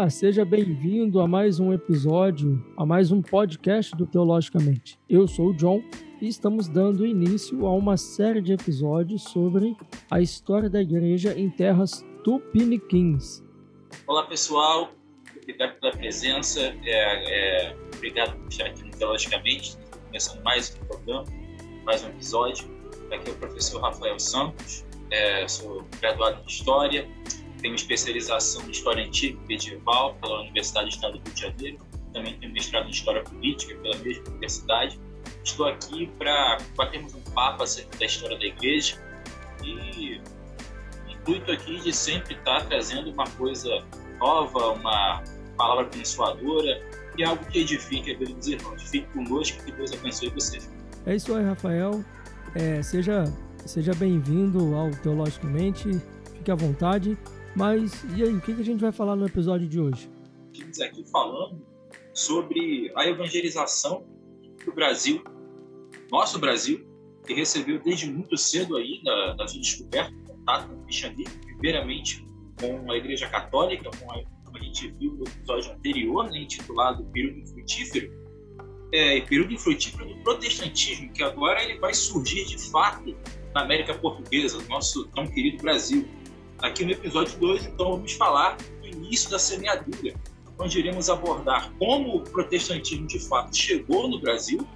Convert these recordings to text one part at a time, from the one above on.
Olá, seja bem-vindo a mais um episódio, a mais um podcast do Teologicamente. Eu sou o John e estamos dando início a uma série de episódios sobre a história da igreja em terras tupiniquins. Olá, pessoal. Obrigado pela presença. É, é, obrigado por estar aqui no Teologicamente. Começando mais um programa, mais um episódio. Aqui é o professor Rafael Santos. É, sou graduado em História tenho especialização em História Antiga e Medieval pela Universidade do Estado do Rio de Janeiro. Também tenho mestrado em História Política pela mesma universidade. Estou aqui para batermos um papo acerca da história da igreja e o intuito aqui de sempre estar trazendo uma coisa nova, uma palavra abençoadora e algo que edifique a vida dos irmãos. Fique conosco, que Deus abençoe vocês. É isso aí, Rafael. É, seja seja bem-vindo ao Teologicamente. Fique à vontade. Mas e aí, o que a gente vai falar no episódio de hoje? Estamos aqui falando sobre a evangelização do Brasil, nosso Brasil, que recebeu desde muito cedo aí, da, da sua descoberta, contato com o cristianismo, primeiramente com a Igreja Católica, com a, como a gente viu no episódio anterior, né, intitulado Período Frutífero, é, período infrutífero do protestantismo, que agora ele vai surgir de fato na América Portuguesa, nosso tão querido Brasil. Aqui no episódio 2, então, vamos falar do início da semeadura, onde iremos abordar como o protestantismo de fato chegou no Brasil,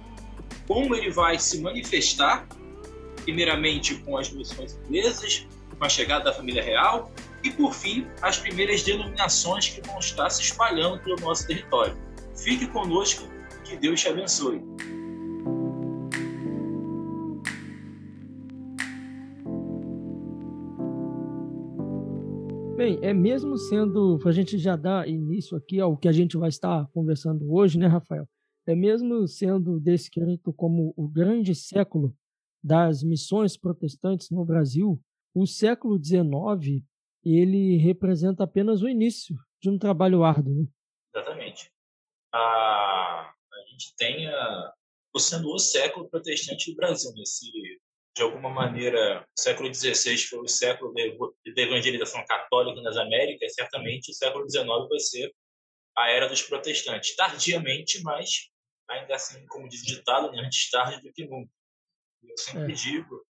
como ele vai se manifestar, primeiramente com as missões inglesas, com a chegada da família real, e por fim, as primeiras denominações que vão estar se espalhando pelo nosso território. Fique conosco, que Deus te abençoe. Bem, é mesmo sendo, a gente já dar início aqui ao que a gente vai estar conversando hoje, né, Rafael? É mesmo sendo descrito como o grande século das missões protestantes no Brasil, o século XIX ele representa apenas o início de um trabalho árduo, né? Exatamente. A, a gente tem a, sendo o século protestante do Brasil nesse de alguma maneira, o século XVI foi o século da evangelização católica nas Américas, certamente o século XIX vai ser a era dos protestantes. Tardiamente, mas ainda assim, como diz o ditado, né, antes tarde do que nunca. Eu sempre é. digo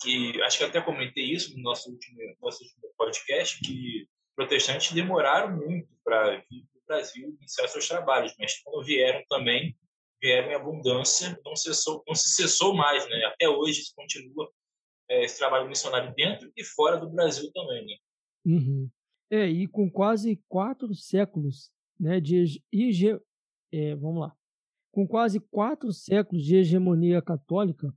que, acho que até comentei isso no nosso último, nosso último podcast, que protestantes demoraram muito para vir para o Brasil iniciar seus trabalhos, mas quando vieram também, vieram em abundância, não, cessou, não se cessou mais, né? Até hoje continua é, esse trabalho missionário dentro e fora do Brasil também, né? Uhum. É, e com quase quatro séculos né, de hege... É, vamos lá. Com quase quatro séculos de hegemonia católica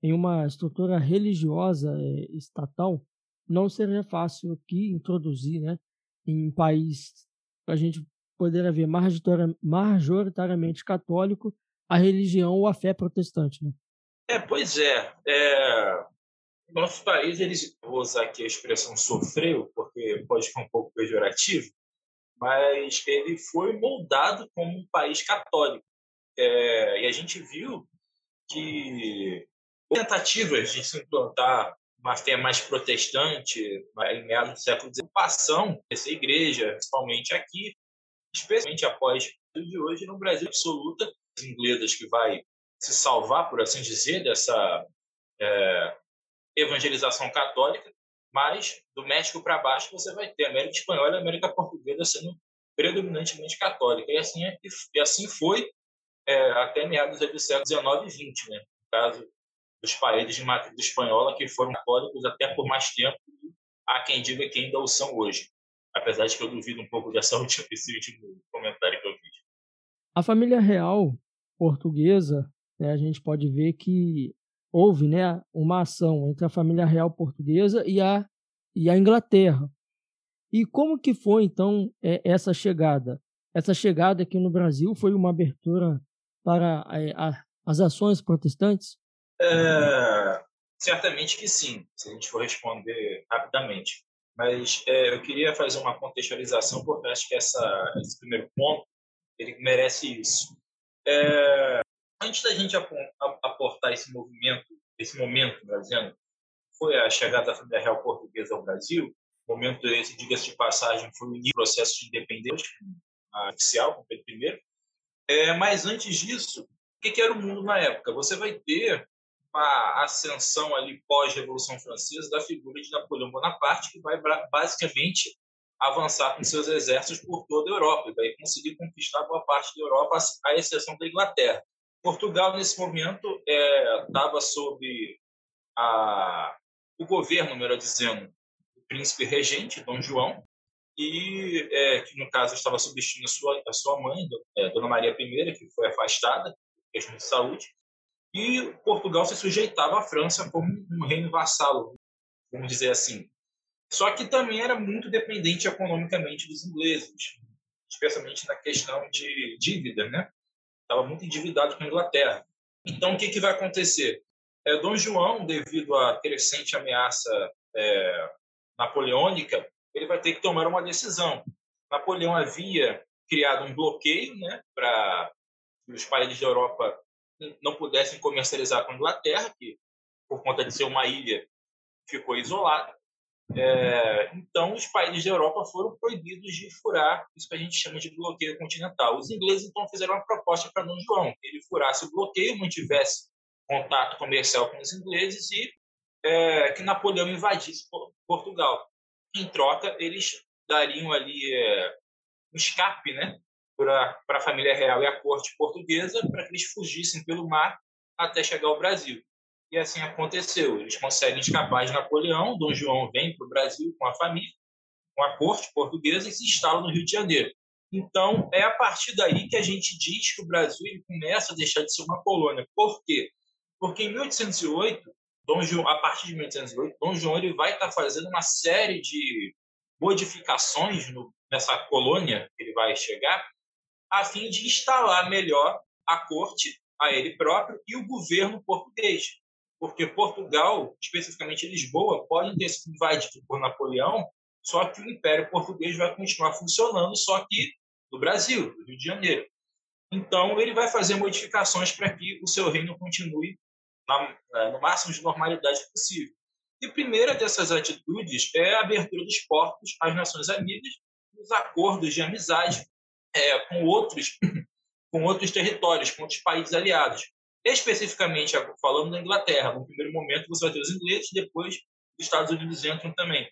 em uma estrutura religiosa é, estatal, não seria fácil aqui introduzir, né, em um país a gente poderia ver majoritariamente católico, a religião ou a fé protestante, né? É, pois é. é... Nosso país, eles, vou usar aqui a expressão sofreu, porque pode ficar um pouco pejorativo, mas ele foi moldado como um país católico. É, e a gente viu que tentativas de se implantar uma fé mais protestante em meados do século XIX, passam essa igreja, principalmente aqui, especialmente após o de hoje, no Brasil absoluta, inglesas que vai se salvar, por assim dizer, dessa é, evangelização católica, mas do México para baixo você vai ter a América Espanhola e a América Portuguesa sendo predominantemente católica. E assim, é, e assim foi é, até meados do século XIX e XX, né? no caso dos países de matriz espanhola que foram católicos até por mais tempo, há quem diga que ainda o são hoje. Apesar de que eu duvido um pouco dessa última, desse último comentário que eu fiz. A família real portuguesa, né, a gente pode ver que houve né, uma ação entre a família real portuguesa e a, e a Inglaterra. E como que foi, então, é, essa chegada? Essa chegada aqui no Brasil foi uma abertura para a, é, a, as ações protestantes? É, certamente que sim, se a gente for responder rapidamente. Mas é, eu queria fazer uma contextualização, porque acho que essa, esse primeiro ponto ele merece isso. É, antes da gente aportar esse movimento, esse momento, dizendo, foi a chegada da real portuguesa ao Brasil, momento esse, diga-se de passagem, foi o processo de independência oficial com Pedro I. É, mas antes disso, o que, que era o mundo na época? Você vai ter uma ascensão ali pós-Revolução Francesa da figura de Napoleão Bonaparte, que vai basicamente avançar com seus exércitos por toda a Europa e vai conseguir conquistar boa parte da Europa, à exceção da Inglaterra. Portugal, nesse momento, estava é, sob a, o governo, melhor dizendo, do príncipe regente, Dom João, e é, que, no caso, estava substituindo a sua, a sua mãe, é, Dona Maria I, que foi afastada por questão de saúde, e Portugal se sujeitava à França como um reino vassalo, vamos dizer assim. Só que também era muito dependente economicamente dos ingleses, especialmente na questão de dívida, né? Estava muito endividado com a Inglaterra. Então, o que, que vai acontecer? É, Dom João, devido à crescente ameaça é, napoleônica, ele vai ter que tomar uma decisão. Napoleão havia criado um bloqueio né, para que os países da Europa não pudessem comercializar com a Inglaterra, que, por conta de ser uma ilha, ficou isolada. É, então, os países da Europa foram proibidos de furar isso que a gente chama de bloqueio continental. Os ingleses, então, fizeram uma proposta para Dom João, que ele furasse o bloqueio, mantivesse contato comercial com os ingleses e é, que Napoleão invadisse Portugal. Em troca, eles dariam ali é, um escape né, para a família real e a corte portuguesa para que eles fugissem pelo mar até chegar ao Brasil. E assim aconteceu. Eles conseguem escapar de Napoleão. Dom João vem para o Brasil com a família, com a corte portuguesa e se instala no Rio de Janeiro. Então, é a partir daí que a gente diz que o Brasil começa a deixar de ser uma colônia. Por quê? Porque em 1808, Dom João, a partir de 1808, Dom João ele vai estar fazendo uma série de modificações no, nessa colônia que ele vai chegar, a fim de instalar melhor a corte, a ele próprio e o governo português porque Portugal, especificamente Lisboa, pode ter sido invadido por Napoleão, só que o Império Português vai continuar funcionando, só que no Brasil, no Rio de Janeiro. Então, ele vai fazer modificações para que o seu reino continue na, no máximo de normalidade possível. E a primeira dessas atitudes é a abertura dos portos às nações amigas, os acordos de amizade é, com outros com outros territórios, com outros países aliados. Especificamente falando da Inglaterra, no primeiro momento você vai ter os ingleses, depois os Estados Unidos entram também.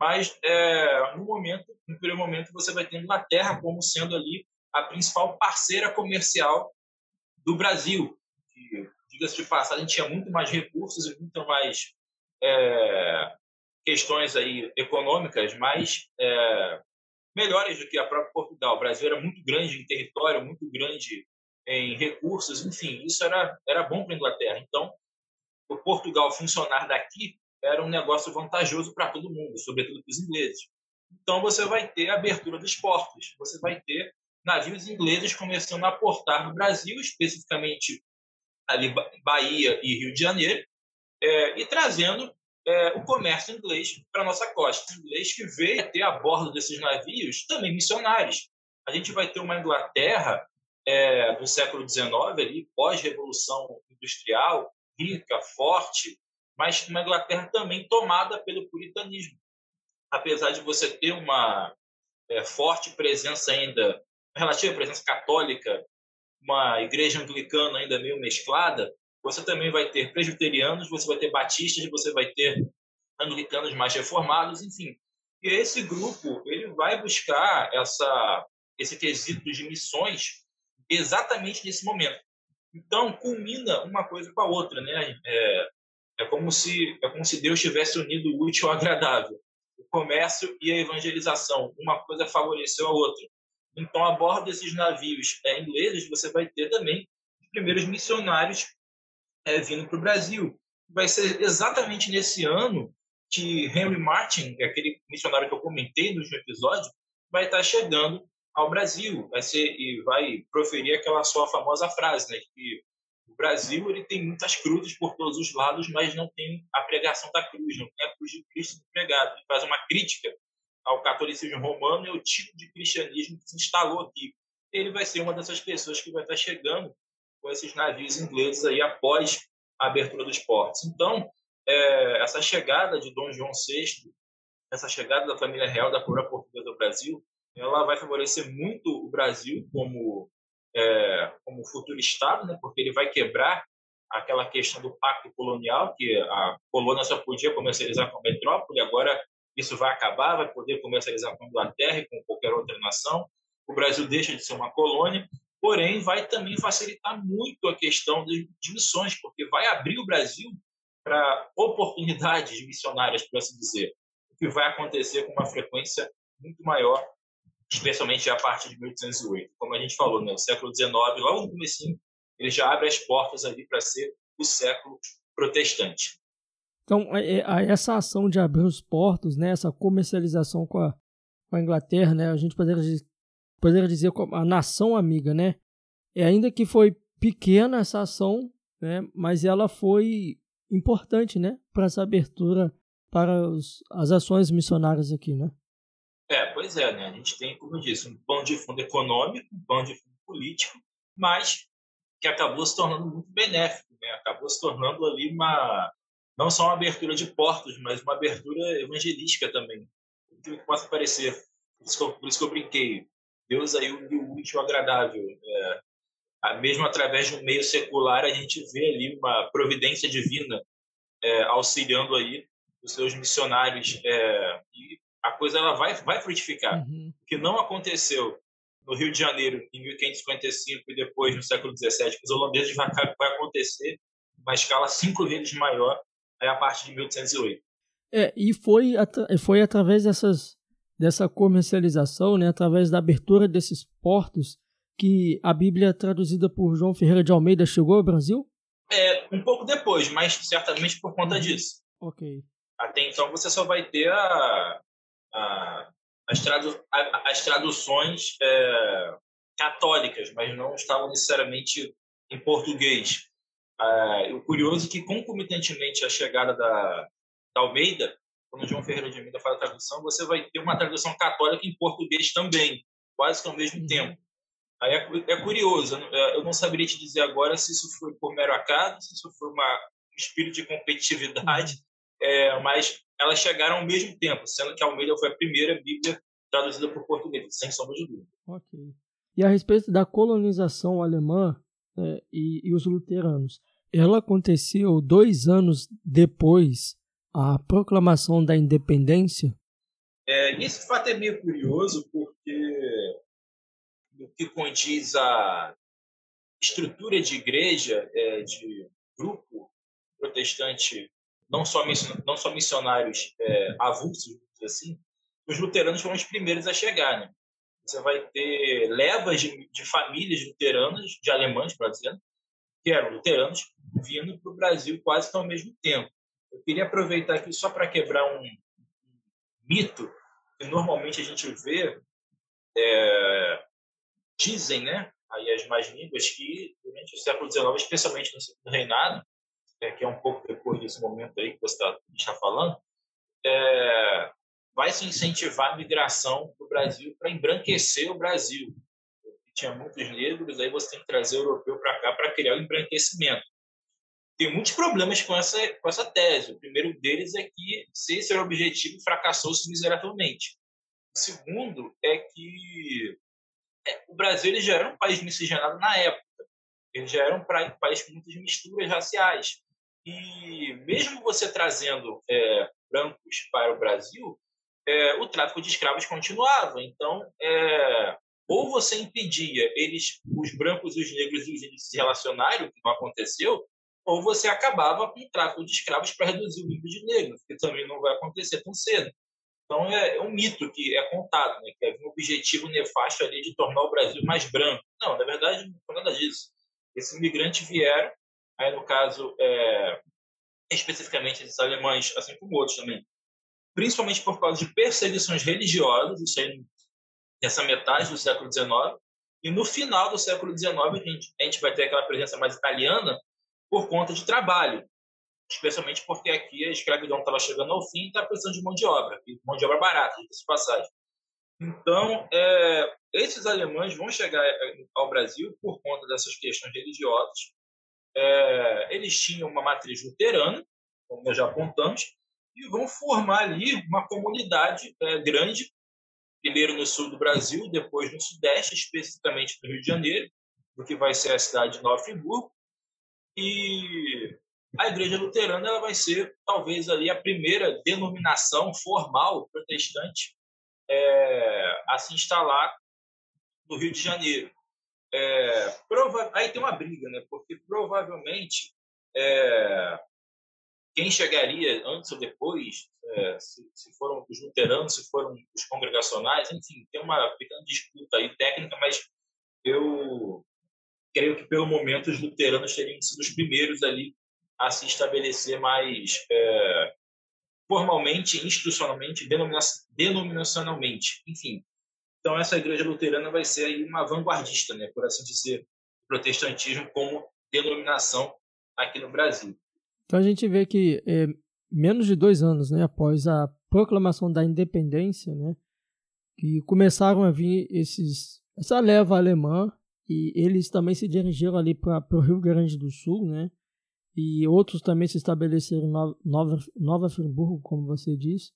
Mas é, no momento, no primeiro momento, você vai ter a Inglaterra como sendo ali a principal parceira comercial do Brasil. Diga-se de passagem, tinha muito mais recursos e muito mais é, questões aí econômicas mais é, melhores do que a própria Portugal. O Brasil era muito grande em território, muito grande em recursos, enfim, isso era, era bom para a Inglaterra. Então, o Portugal funcionar daqui era um negócio vantajoso para todo mundo, sobretudo para os ingleses. Então, você vai ter a abertura dos portos, você vai ter navios ingleses começando a aportar no Brasil, especificamente ali Bahia e Rio de Janeiro, é, e trazendo é, o comércio inglês para nossa costa. Inglês que veio ter a bordo desses navios também missionários. A gente vai ter uma Inglaterra é, do século XIX, ali, pós-revolução industrial, rica, forte, mas uma Inglaterra também tomada pelo puritanismo. Apesar de você ter uma é, forte presença ainda, relativa presença católica, uma igreja anglicana ainda meio mesclada, você também vai ter presbiterianos, você vai ter batistas, você vai ter anglicanos mais reformados, enfim. E esse grupo ele vai buscar essa esse quesito de missões exatamente nesse momento. Então, culmina uma coisa com a outra, né? É, é, como se é como se Deus tivesse unido o útil ao agradável. O comércio e a evangelização, uma coisa favoreceu a outra. Então, a bordo desses navios é, ingleses, você vai ter também os primeiros missionários é, vindo para o Brasil. Vai ser exatamente nesse ano que Henry Martin, aquele missionário que eu comentei no último episódio, vai estar chegando ao Brasil, vai ser e vai proferir aquela sua famosa frase, né, que o Brasil ele tem muitas cruzes por todos os lados, mas não tem a pregação da cruz, não tem a cruz de Cristo pregado. Ele faz uma crítica ao catolicismo romano e ao tipo de cristianismo que se instalou aqui. Ele vai ser uma dessas pessoas que vai estar chegando com esses navios ingleses aí após a abertura dos portos. Então, é, essa chegada de Dom João VI essa chegada da família real da coroa portuguesa ao Brasil, ela vai favorecer muito o Brasil como é, como futuro estado, né? Porque ele vai quebrar aquela questão do pacto colonial que a colônia só podia comercializar com a metrópole, agora isso vai acabar, vai poder comercializar com a Inglaterra e com qualquer outra nação. O Brasil deixa de ser uma colônia, porém vai também facilitar muito a questão de, de missões, porque vai abrir o Brasil para oportunidades missionárias, por assim dizer, o que vai acontecer com uma frequência muito maior, especialmente a partir de 1808. Como a gente falou, né, o século XIX, logo no começo, ele já abre as portas ali para ser o século protestante. Então, é, é, essa ação de abrir os portos, né, essa comercialização com a, com a Inglaterra, né, a gente poderia, poderia dizer a nação amiga, né, é ainda que foi pequena essa ação, né, mas ela foi importante, né, para essa abertura para os, as ações missionárias aqui, né? É, pois é, né? A gente tem, como eu disse, um pão de fundo econômico, um pão de fundo político, mas que acabou se tornando muito benéfico, né? Acabou se tornando ali uma não só uma abertura de portos, mas uma abertura evangelística também. O que possa parecer, por isso que eu, isso que eu brinquei, Deus aí o útil agradável. É, mesmo através de um meio secular, a gente vê ali uma providência divina é, auxiliando aí os seus missionários é, e a coisa ela vai vai frutificar. Uhum. O que não aconteceu no Rio de Janeiro em 1555 e depois no século 17 com os holandeses vai, vai acontecer uma escala cinco vezes maior aí a partir de 1808. É, e foi, foi através dessas, dessa comercialização, né, através da abertura desses portos, que a Bíblia traduzida por João Ferreira de Almeida chegou ao Brasil? É, um pouco depois, mas certamente por conta uhum. disso. Ok. Até então você só vai ter a, a, as, tradu, a, as traduções é, católicas, mas não estavam necessariamente em português. É, o curioso é que, concomitantemente à chegada da, da Almeida, quando João Ferreira de Almeida faz a tradução, você vai ter uma tradução católica em português também, quase que ao mesmo uhum. tempo. Aí é, é curioso, é, eu não saberia te dizer agora se isso foi por mero acaso, se isso foi uma, um espírito de competitividade, uhum. é, mas elas chegaram ao mesmo tempo, sendo que a Almeida foi a primeira Bíblia traduzida por português, sem sombra de dúvida. Ok. E a respeito da colonização alemã é, e, e os luteranos, ela aconteceu dois anos depois a proclamação da independência? É, esse fato é meio curioso porque no que condiz a estrutura de igreja, é, de grupo protestante, não só, não só missionários é, avulsos, assim, os luteranos foram os primeiros a chegar. Né? Você vai ter levas de, de famílias luteranas, de alemães, para dizer, que eram luteranos, vindo para o Brasil quase que ao mesmo tempo. Eu queria aproveitar aqui só para quebrar um, mito que normalmente a gente vê é, dizem, né, aí as mais línguas, que durante o século XIX, especialmente no reinado, é, que é um pouco depois desse momento aí que você está tá falando, é, vai se incentivar a migração para o Brasil para embranquecer o Brasil. Tinha muitos negros, aí você tem que trazer o europeu para cá para criar o embranquecimento. Tem muitos problemas com essa, com essa tese. O primeiro deles é que, se esse era o objetivo, fracassou-se miseravelmente. O segundo é que é, o Brasil ele já era um país miscigenado na época. Ele já era um país com muitas misturas raciais. E mesmo você trazendo é, brancos para o Brasil, é, o tráfico de escravos continuava. Então, é, ou você impedia eles, os brancos, os negros e os índios se relacionarem, o que não aconteceu, ou você acabava com o tráfico de escravos para reduzir o número de negros, que também não vai acontecer tão cedo. Então é, é um mito que é contado, né? que havia um objetivo nefasto ali de tornar o Brasil mais branco. Não, na verdade não foi nada disso. Esses imigrantes vieram, aí no caso, é, especificamente esses alemães, assim como outros também, principalmente por causa de perseguições religiosas, isso aí nessa metade do século XIX, e no final do século XIX a gente, a gente vai ter aquela presença mais italiana por conta de trabalho especialmente porque aqui a escravidão estava chegando ao fim e está precisando de mão de obra, mão de obra barata, de passagem. Então, é, esses alemães vão chegar é, ao Brasil por conta dessas questões religiosas. É, eles tinham uma matriz luterana, como nós já apontamos, e vão formar ali uma comunidade é, grande, primeiro no sul do Brasil, depois no sudeste, especificamente no Rio de Janeiro, do que vai ser a cidade de Nova Friburgo. E a Igreja Luterana ela vai ser talvez ali a primeira denominação formal protestante é, a se instalar no Rio de Janeiro. É, prova... Aí tem uma briga, né? Porque provavelmente é, quem chegaria antes ou depois, é, se, se, foram os luteranos, se foram os congregacionais, enfim, tem uma pequena disputa aí técnica, mas eu creio que pelo momento os luteranos teriam sido os primeiros ali a se estabelecer mais é, formalmente, institucionalmente, denominacionalmente, enfim. Então essa igreja luterana vai ser aí uma vanguardista, né, por assim dizer, protestantismo como denominação aqui no Brasil. Então a gente vê que é, menos de dois anos, né, após a proclamação da independência, né, que começaram a vir esses essa leva alemã e eles também se dirigiram ali para o Rio Grande do Sul, né, e outros também se estabeleceram em Nova, Nova Friburgo, como você disse.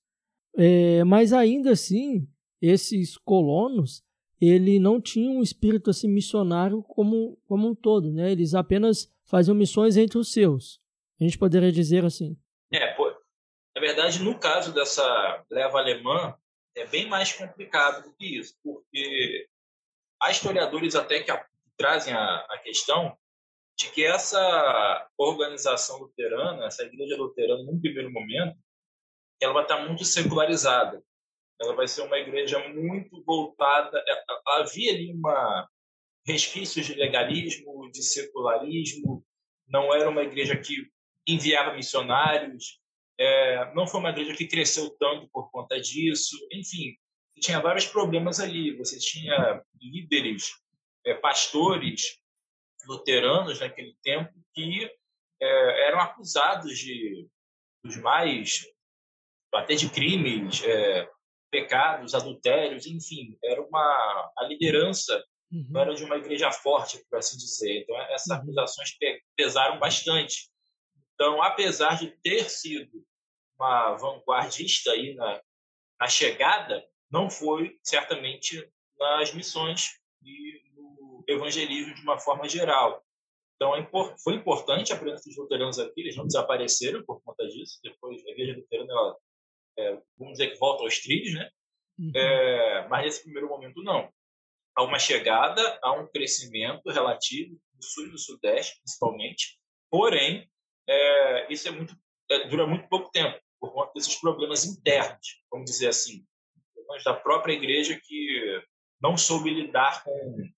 É, mas ainda assim, esses colonos ele não tinham um espírito assim missionário como, como um todo, né? Eles apenas faziam missões entre os seus. A gente poderia dizer assim. É, pô, na verdade, no caso dessa leva alemã, é bem mais complicado do que isso, porque há historiadores até que, a, trazem a, a questão de que essa organização luterana, essa igreja luterana, num primeiro momento, ela vai estar muito secularizada. Ela vai ser uma igreja muito voltada. É, havia ali uma resquícios de legalismo, de secularismo. Não era uma igreja que enviava missionários. É, não foi uma igreja que cresceu tanto por conta disso. Enfim, tinha vários problemas ali. Você tinha líderes, é, pastores luteranos naquele tempo que é, eram acusados de dos mais até de crimes, é, pecados, adultérios, enfim, era uma a liderança uhum. não era de uma igreja forte, por assim dizer. Então essas uhum. acusações pesaram bastante. Então, apesar de ter sido uma vanguardista aí na, na chegada, não foi certamente nas missões e evangelismo de uma forma geral. Então, é foi importante a presença dos luteranos aqui, eles não desapareceram por conta disso. Depois, a igreja luterana, ela, é, vamos dizer que volta aos trilhos, né? Uhum. É, mas nesse primeiro momento, não. Há uma chegada, há um crescimento relativo no sul e no sudeste, principalmente. Porém, é, isso é muito, é, dura muito pouco tempo, por conta desses problemas internos, vamos dizer assim. Da própria igreja que não soube lidar com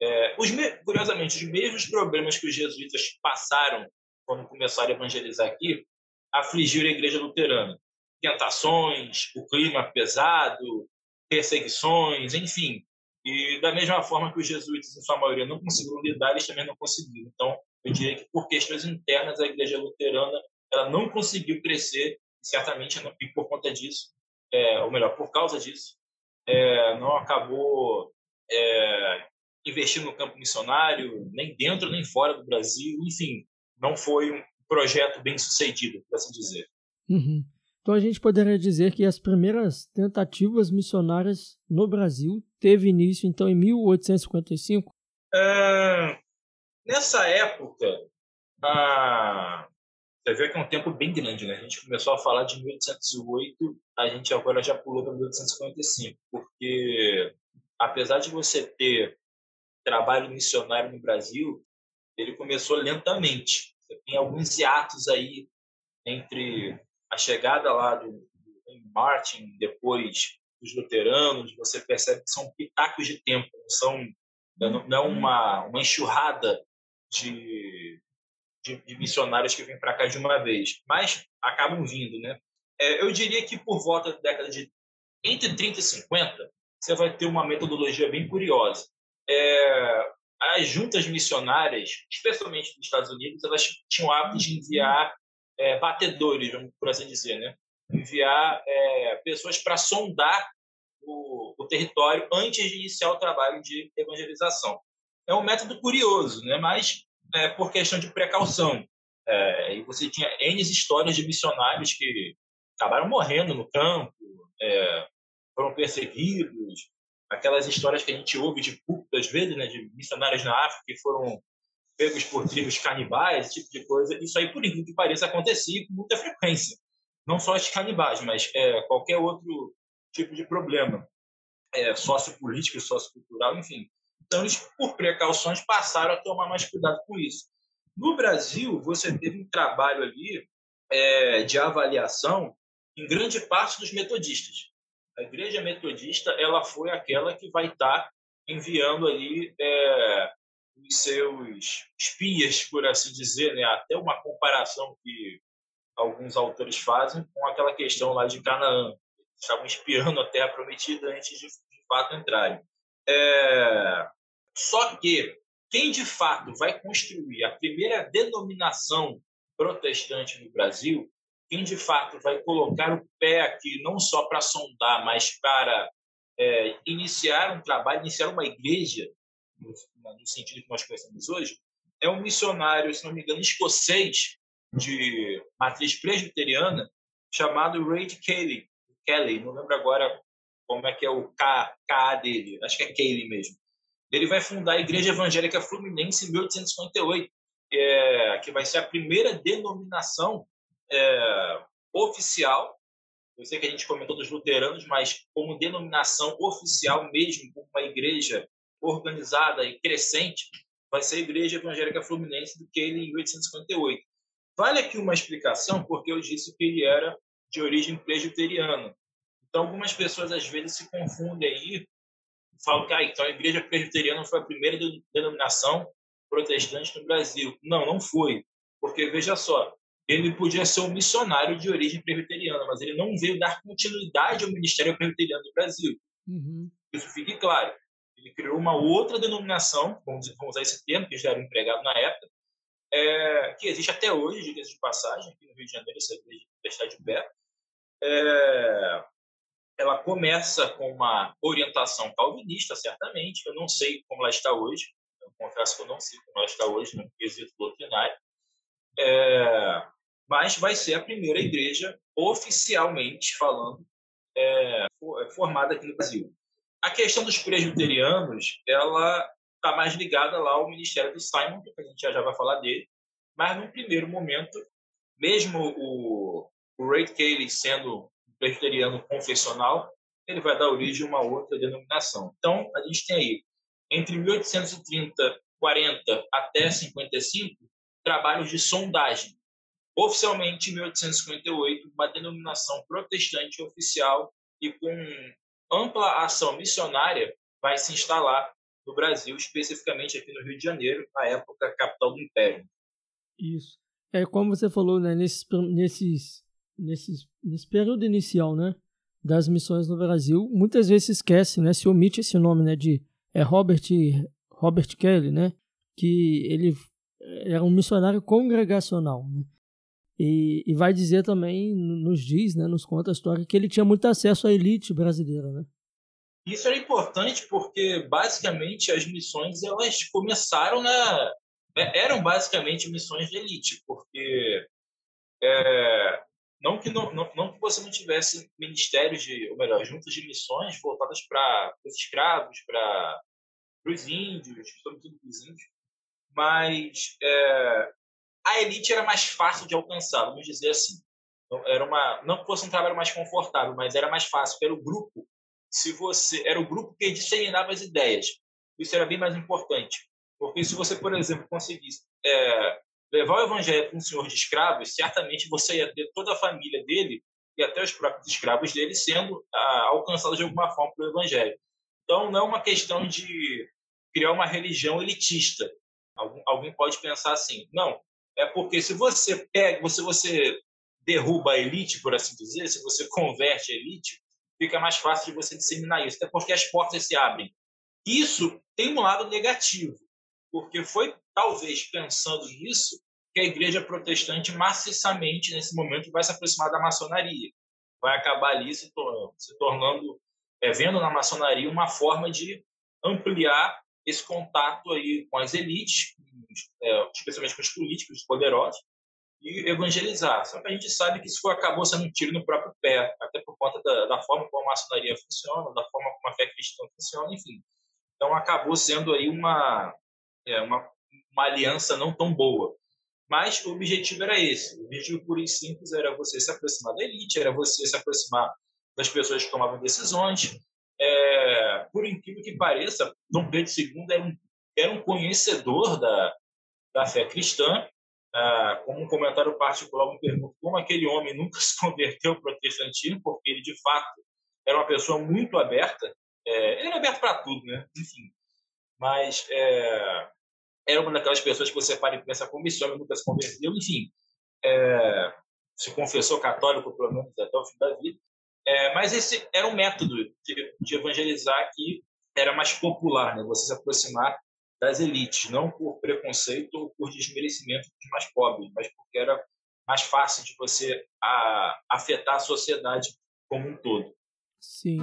é, os, curiosamente, os mesmos problemas que os jesuítas passaram quando começaram a evangelizar aqui afligiram a igreja luterana. Tentações, o clima pesado, perseguições, enfim. E da mesma forma que os jesuítas, em sua maioria, não conseguiram lidar, eles também não conseguiram. Então, eu diria que por questões internas, a igreja luterana ela não conseguiu crescer, certamente, e por conta disso, é, ou melhor, por causa disso, é, não acabou é, investir no campo missionário, nem dentro nem fora do Brasil, enfim, não foi um projeto bem sucedido, por assim dizer. Uhum. Então a gente poderia dizer que as primeiras tentativas missionárias no Brasil teve início então em 1855. É, nessa época, a... você vê que é um tempo bem grande, né? A gente começou a falar de 1808, a gente agora já pulou para 1855, porque apesar de você ter trabalho missionário no Brasil, ele começou lentamente. Tem alguns hiatos aí entre a chegada lá do, do Martin, depois dos luteranos, você percebe que são pitacos de tempo, não são não é uma, uma enxurrada de, de, de missionários que vêm para cá de uma vez, mas acabam vindo, né? É, eu diria que por volta da década de entre 30 e 50, você vai ter uma metodologia bem curiosa. É, as juntas missionárias, especialmente nos Estados Unidos, elas tinham o hábito de enviar é, batedores, por assim dizer, né? enviar é, pessoas para sondar o, o, território antes de iniciar o trabalho de evangelização. É um método curioso, né? mas é, por questão de precaução. É, e você tinha N histórias de missionários que acabaram morrendo no campo, é, foram perseguidos, aquelas histórias que a gente ouve de púlpito às vezes, né, de missionários na África que foram pegos por tribos canibais, esse tipo de coisa. Isso aí, por incrível que pareça, acontecia com muita frequência. Não só os canibais, mas é, qualquer outro tipo de problema é, sociopolítico, sociocultural, enfim. Então, eles, por precauções, passaram a tomar mais cuidado com isso. No Brasil, você teve um trabalho ali é, de avaliação em grande parte dos metodistas. A igreja metodista ela foi aquela que vai estar enviando ali é, os seus espias, por assim dizer, né? até uma comparação que alguns autores fazem com aquela questão lá de Canaã. Estavam espiando a terra prometida antes de, de fato entrarem. É... Só que quem de fato vai construir a primeira denominação protestante no Brasil, quem de fato vai colocar o pé aqui não só para sondar, mas para é, iniciar um trabalho, iniciar uma igreja, no, no, sentido que nós conhecemos hoje, é um missionário, se não me engano, escocês de matriz presbiteriana chamado Ray Kelly. Kelly, não lembro agora como é que é o K, K dele, acho que é Kelly mesmo. Ele vai fundar a Igreja Evangélica Fluminense em 1858, que, é, que vai ser a primeira denominação é, oficial. Eu sei que a gente comentou dos luteranos, mas como denominação oficial mesmo, uma igreja organizada e crescente, vai ser a Igreja Evangélica Fluminense do que ele em 1858. Vale aqui uma explicação, porque eu disse que ele era de origem presbiteriana. Então, algumas pessoas às vezes se confundem aí, falam que ah, então a Igreja Presbiteriana foi a primeira denominação protestante no Brasil. Não, não foi. Porque, veja só, ele podia ser um missionário de origem presbiteriana, mas ele não veio dar continuidade ao ministério presbiteriano do Brasil. Uhum. Isso fique claro. Ele criou uma outra denominação, vamos, usar esse termo, que já era empregado na época, é, que existe até hoje, de passagem, aqui no Rio de Janeiro, essa igreja está de pé. É, ela começa com uma orientação calvinista, certamente. Eu não sei como ela está hoje. Eu confesso que eu não sei como ela está hoje no quesito doutrinário. É, mas vai ser a primeira igreja oficialmente falando é, formada aqui no Brasil. A questão dos presbiterianos, ela está mais ligada lá ao ministério do Simon, que a gente já, vai falar dele, mas num primeiro momento, mesmo o, o Ray Cayley sendo presbiteriano confessional, ele vai dar origem a uma outra denominação. Então, a gente tem aí, entre 1830, 40 até 55, trabalhos de sondagem. Oficialmente, em 1858, uma denominação protestante oficial e com ampla ação missionária vai se instalar no Brasil, especificamente aqui no Rio de Janeiro, na época capital do Império. Isso. É como você falou, né, nesses, nesses, nesses, nesse período inicial, né, das missões no Brasil, muitas vezes se esquece, né, se omite esse nome, né, de é Robert Robert Kelly, né, que ele era um missionário congregacional, né? E, e, vai dizer também, nos diz, né, nos conta a história, que ele tinha muito acesso à elite brasileira, né? Isso era importante porque, basicamente, as missões elas começaram na... É, eram basicamente missões de elite, porque é, não, que não, não, não, que você não tivesse ministérios de, ou melhor, juntas de missões voltadas para os escravos, para os índios, sobretudo para os índios, mas é, a elite era mais fácil de alcançar, vamos dizer assim. Então, era uma, não que fosse um trabalho mais confortável, mas era mais fácil. Era o grupo, se você era o grupo que disseminava as ideias. Isso era bem mais importante, porque se você, por exemplo, conseguisse é, levar o evangelho para um senhor de escravos, certamente você ia ter toda a família dele e até os próprios escravos dele sendo alcançados de alguma forma pelo evangelho. Então, não é uma questão de criar uma religião elitista, Algum, alguém pode pensar assim, não, é porque se você pega, se você derruba a elite, por assim dizer, se você converte a elite, fica mais fácil de você disseminar isso, até porque as portas se abrem. Isso tem um lado negativo, porque foi talvez pensando nisso que a igreja protestante maciçamente nesse momento vai se aproximar da maçonaria, vai acabar ali se tornando, se tornando é, vendo na maçonaria uma forma de ampliar esse contato aí com as elites, é, especialmente com os políticos poderosos, e evangelizar. Só que a gente sabe que isso acabou sendo um tiro no próprio pé, até por conta da, da forma como a maçonaria funciona, da forma como a fé cristã funciona, enfim. Então acabou sendo aí uma, é, uma, uma aliança não tão boa. Mas o objetivo era esse. O objetivo puro e simples era você se aproximar da elite, era você se aproximar das pessoas que tomavam decisões. É, por incrível que pareça, Dom Pedro II era um, era um conhecedor da, da fé cristã. Ah, como um comentário particular, me pergunto como aquele homem nunca se converteu ao protestantismo, porque ele, de fato, era uma pessoa muito aberta. É, ele era aberto para tudo, né? Enfim. Mas é, era uma daquelas pessoas que você para e pensa como esse homem nunca se converteu, enfim, é, se confessou católico pelo menos até o fim da vida. É, mas esse era um método de, de, evangelizar que era mais popular, né? você se aproximar das elites, não por preconceito ou por desmerecimento dos mais pobres, mas porque era mais fácil de você a, afetar a sociedade como um todo. Sim.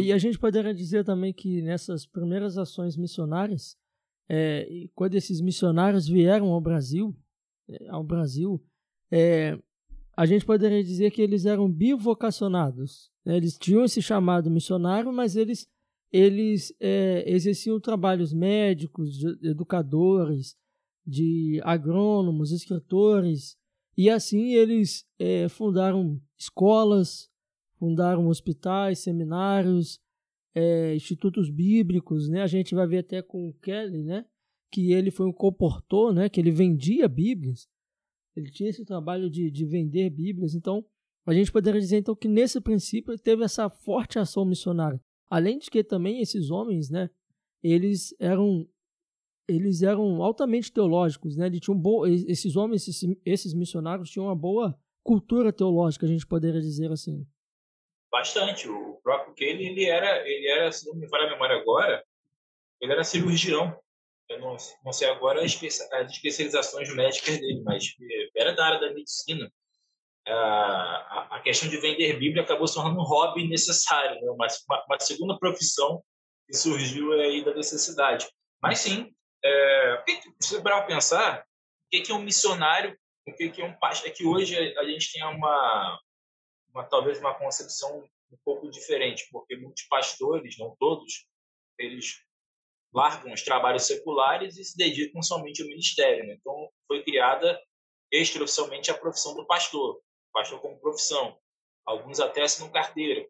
E a gente poderia dizer também que nessas primeiras ações missionárias, é, quando esses missionários vieram ao Brasil, é, ao Brasil, é, a gente poderia dizer que eles eram bivocacionados. Né? Eles tinham esse chamado missionário, mas eles eles é, exerciam trabalhos médicos, de educadores, de agrônomos, escritores, e assim eles é, fundaram escolas, fundaram hospitais, seminários, é, institutos bíblicos, né? A gente vai ver até com o Kelly, né? Que ele foi um comportor, né? Que ele vendia Bíblias. Ele tinha esse trabalho de, de vender Bíblias. Então, a gente poderia dizer então que nesse princípio teve essa forte ação missionária. Além de que também esses homens, né? Eles eram eles eram altamente teológicos, né? Eles tinham bo... esses homens, esses, esses missionários tinham uma boa cultura teológica, a gente poderia dizer assim. Bastante. O próprio Kelly, ele era, ele era, se não me falha a memória agora, ele era cirurgião. Eu não, não sei agora as, especializações médicas dele, mas era da área da medicina. A, a questão de vender Bíblia acabou se tornando um hobby necessário, né? uma, uma, segunda profissão que surgiu aí da necessidade. Mas sim, é, se para pensar, o que é um missionário, o que é um pastor? É que hoje a gente tem uma, uma talvez uma concepção um pouco diferente, porque muitos pastores, não todos, eles largam os trabalhos seculares e se dedicam somente ao ministério. Né? Então, foi criada extraoficialmente a profissão do pastor, pastor como profissão. Alguns até assinam carteira.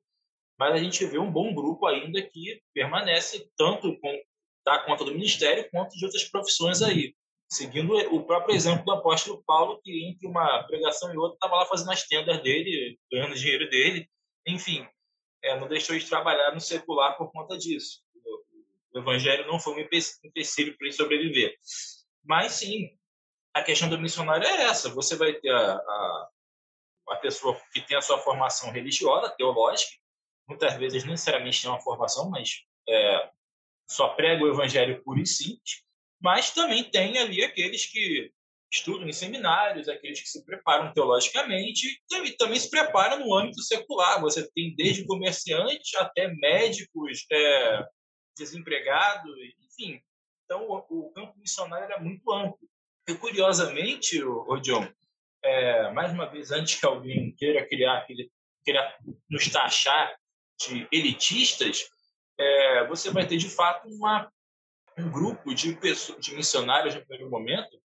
Mas a gente vê um bom grupo ainda que permanece tanto com dar conta do ministério quanto de outras profissões aí. Seguindo o próprio exemplo do apóstolo Paulo, que entre uma pregação e outra estava lá fazendo as tendas dele, ganhando dinheiro dele, enfim, é, não deixou de trabalhar no secular por conta disso. O evangelho não foi um empecilho para ele sobreviver. Mas sim, a questão do missionário é essa: você vai ter a, a, a pessoa que tem a sua formação religiosa, teológica, muitas vezes não necessariamente tem uma formação, mas é, só prega o evangelho puro e simples, mas também tem ali aqueles que estudam em seminários, aqueles que se preparam teologicamente, e também se preparam no âmbito secular. Você tem desde comerciantes até médicos, é, desempregados, enfim. Então, o, o, campo missionário era muito amplo. E, curiosamente, o, o John, é, mais uma vez, antes que alguém queira criar, queira nos taxar de elitistas, é, você vai ter, de fato, uma, um grupo de, pessoas, de missionários, no primeiro momento,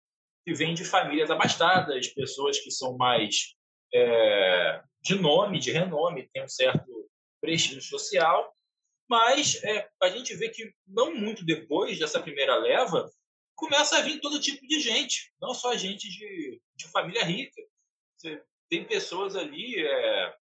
que vêm de famílias abastadas, pessoas que são mais é, de nome, de renome, têm um certo prestígio social, mas é, a gente vê que não muito depois dessa primeira leva começa a vir todo tipo de gente, não só gente de, de família rica. Você tem pessoas ali, é,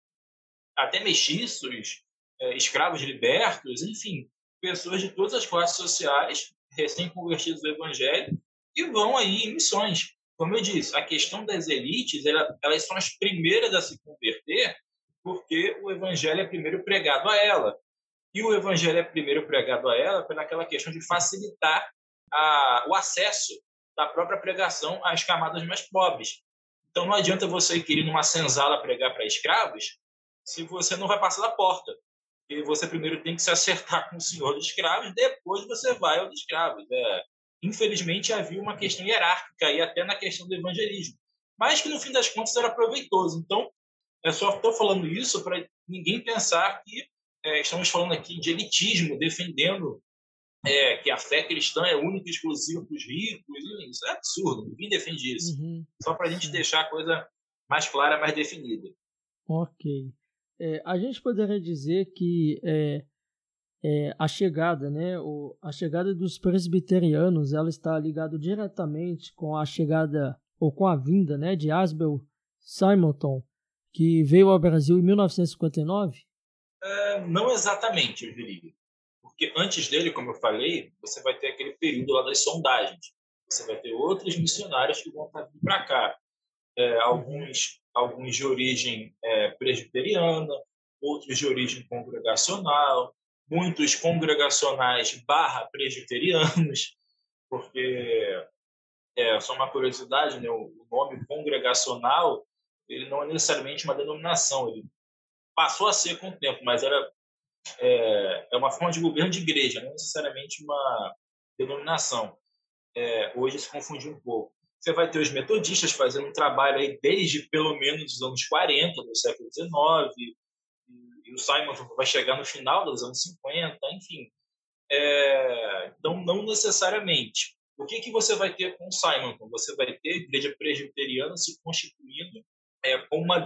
até mexiços, é, escravos libertos, enfim, pessoas de todas as classes sociais, recém-convertidos ao evangelho, e vão aí em missões. Como eu disse, a questão das elites, elas são as primeiras a se converter porque o evangelho é primeiro pregado a ela. E o evangelho é primeiro pregado a ela pelaquela questão de facilitar a, o acesso da própria pregação às camadas mais pobres. Então não adianta você querer numa senzala pregar para escravos se você não vai passar da porta. E você primeiro tem que se acertar com o senhor dos escravos, depois você vai aos escravos. É, infelizmente havia uma questão hierárquica aí até na questão do evangelismo, mas que no fim das contas era proveitoso. Então, eu só estou falando isso para ninguém pensar que é, estamos falando aqui de elitismo, defendendo é, que a fé cristã é única e exclusiva para os ricos. Isso é absurdo, ninguém defende isso. Uhum. Só para a gente deixar a coisa mais clara, mais definida. Ok. É, a gente poderia dizer que é, é, a chegada, né, o, a chegada dos presbiterianos, ela está ligada diretamente com a chegada ou com a vinda, né, de Asbel Simonton, que veio ao Brasil em 1959. É, não exatamente, eu diria. Porque antes dele, como eu falei, você vai ter aquele período lá das sondagens. Você vai ter outros missionários que vão estar vindo para cá. É, alguns, alguns de origem é, presbiteriana, outros de origem congregacional, muitos congregacionais barra presbiterianos, porque é só uma curiosidade, né? o nome congregacional ele não é necessariamente uma denominação, ele passou a ser com o tempo, mas era é, é uma forma de governo de igreja, não necessariamente uma denominação. É, hoje se confundiu um pouco. Você vai ter os metodistas fazendo um trabalho aí desde pelo menos os anos 40 do século XIX, e o Simon vai chegar no final dos anos 50, enfim. É, então, não necessariamente. O que, que você vai ter com o Simon? Você vai ter a igreja presbiteriana se constituindo é, como uma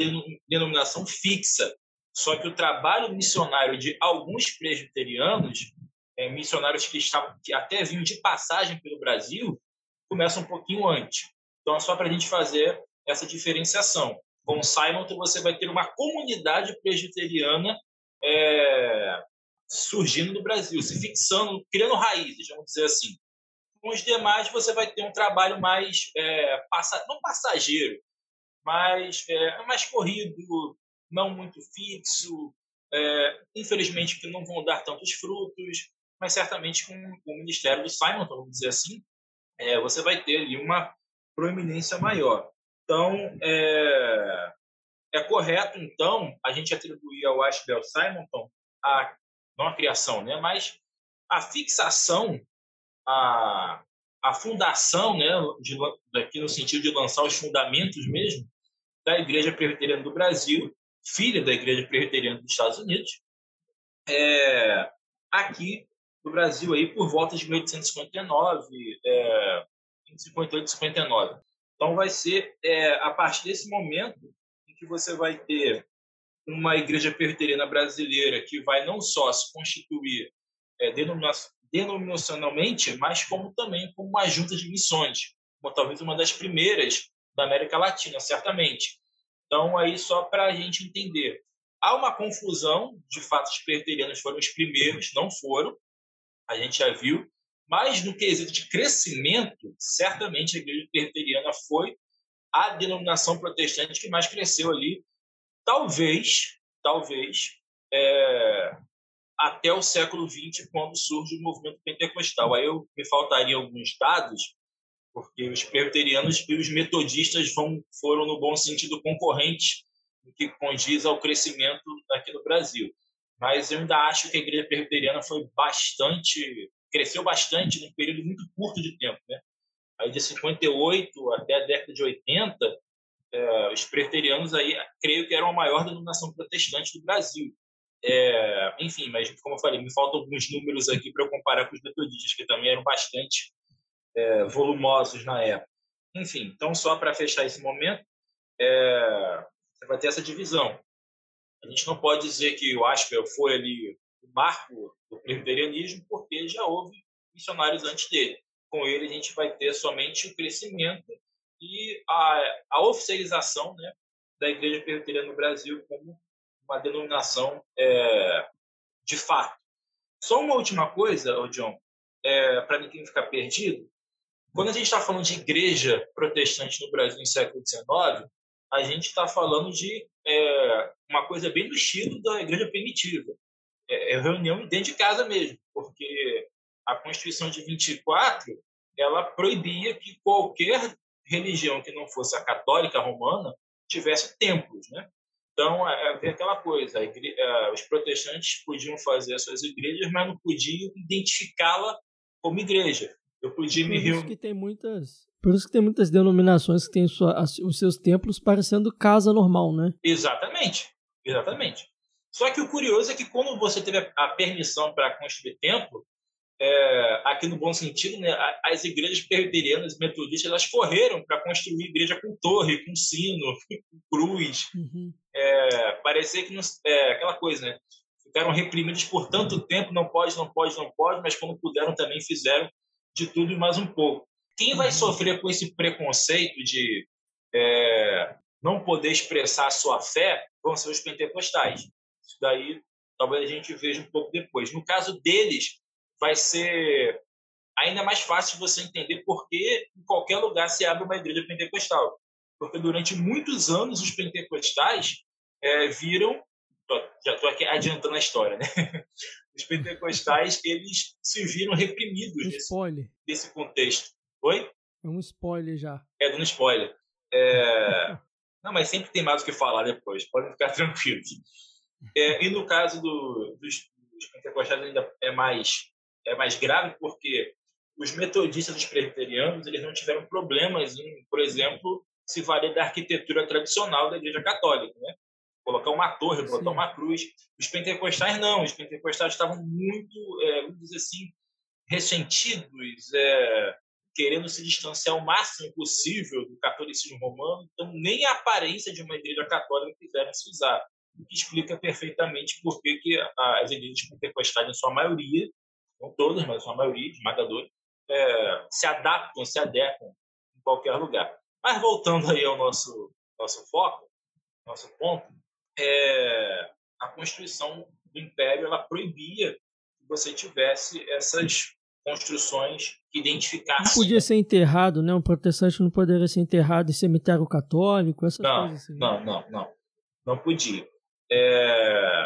denominação fixa. Só que o trabalho missionário de alguns presbiterianos, é, missionários que, estavam, que até vinham de passagem pelo Brasil, começa um pouquinho antes. Então, é só para a gente fazer essa diferenciação. Com Simon, você vai ter uma comunidade presbiteriana é, surgindo no Brasil, se fixando, criando raízes, vamos dizer assim. Com os demais, você vai ter um trabalho mais, é, passa, não passageiro, mas é, mais corrido, não muito fixo, é, infelizmente que não vão dar tantos frutos, mas certamente com, com o ministério do Simon, vamos dizer assim, é, você vai ter ali uma proeminência maior. Então, é, é correto, então, a gente atribuir ao Ashbel Simonton a, não a criação, né, mas a fixação, a, a fundação, né, de, aqui no sentido de lançar os fundamentos mesmo, da Igreja Presbiteriana do Brasil, filha da Igreja Presbiteriana dos Estados Unidos, é, aqui no Brasil aí por volta de 1859, é, 58, 59. Então, vai ser é, a partir desse momento em que você vai ter uma igreja presbiteriana brasileira que vai não só se constituir é, denominacionalmente, mas como também como uma junta de missões, como talvez uma das primeiras da América Latina, certamente. Então, aí só para a gente entender. Há uma confusão, de fato, os presbiterianos foram os primeiros, não foram, a gente já viu, mas no quesito de crescimento, certamente a igreja presbiteriana foi a denominação protestante que mais cresceu ali, talvez, talvez, é, até o século XX, quando surge o movimento pentecostal. Aí eu, me faltariam alguns dados, porque os presbiterianos e os metodistas vão, foram, no bom sentido, concorrentes, no que condiz ao crescimento aqui no Brasil. Mas eu ainda acho que a igreja presbiteriana foi bastante cresceu bastante num período muito curto de tempo, né? Aí de 58 até a década de 80, é, os presbiterianos aí, creio que eram a maior denominação protestante do Brasil. É, enfim, mas como eu falei, me faltam alguns números aqui para eu comparar com os metodistas, que também eram bastante é, volumosos na época. Enfim, então só para fechar esse momento, é, você vai ter essa divisão. A gente não pode dizer que o Aspel foi ali o marco do presbiterianismo, porque já houve missionários antes dele. Com ele, a gente vai ter somente o crescimento e a, a oficialização né, da Igreja Presbiteriana no Brasil como uma denominação é, de fato. Só uma última coisa, John, é, para ninguém ficar perdido. Quando a gente está falando de igreja protestante no Brasil no século XIX, a gente está falando de é, uma coisa bem do estilo da igreja primitiva é, é reunião dentro de casa mesmo, porque a Constituição de 24 ela proibia que qualquer religião que não fosse a católica romana tivesse templos, né? Então, é, é aquela coisa, é, os protestantes podiam fazer as suas igrejas, mas não podiam identificá-la como igreja. Eu podia me reunir. Por isso que tem muitas, por isso que tem muitas denominações que têm sua, os seus templos parecendo casa normal, né? Exatamente, exatamente. Só que o curioso é que quando você teve a permissão para construir templo, é, aqui no bom sentido, né, as igrejas presbiterianas metodistas elas correram para construir igreja com torre, com sino, com cruz. Uhum. É, parecia que não, é, aquela coisa, né? Ficaram reprimidos por tanto tempo, não pode, não pode, não pode, mas quando puderam também fizeram de tudo e mais um pouco. Quem vai uhum. sofrer com esse preconceito de é, não poder expressar a sua fé vão ser os pentecostais. Isso daí talvez a gente veja um pouco depois. No caso deles, vai ser ainda mais fácil você entender por que em qualquer lugar se abre uma igreja pentecostal. Porque durante muitos anos os pentecostais é, viram, já estou aqui adiantando a história, né? Os pentecostais eles se viram reprimidos um desse, desse contexto. Oi? É um spoiler já. É dando spoiler. É... Não, mas sempre tem mais o que falar depois. Podem ficar tranquilos. É, e no caso do, dos, dos pentecostais ainda é mais é mais grave porque os metodistas os presbiterianos eles não tiveram problemas em, por exemplo, se valer da arquitetura tradicional da Igreja Católica, né? Colocar uma torre, botar Sim. uma cruz. Os pentecostais não, os pentecostais estavam muito, é, vamos dizer assim, ressentidos, é, querendo se distanciar o máximo possível do catolicismo romano, então nem a aparência de uma igreja católica quiseram se usar, o que explica perfeitamente por que, que as igrejas pentecostais, em sua maioria, não todas, mas a maioria, esmagadora, é, se adaptam, se adequam em qualquer lugar. Mas voltando aí ao nosso, nosso foco, nosso ponto, é, a Constituição do Império ela proibia que você tivesse essas construções que identificassem... Não podia ser enterrado, né? Um protestante não poderia ser enterrado em cemitério católico, essas não, coisas assim. Não, não, não. Não podia. É,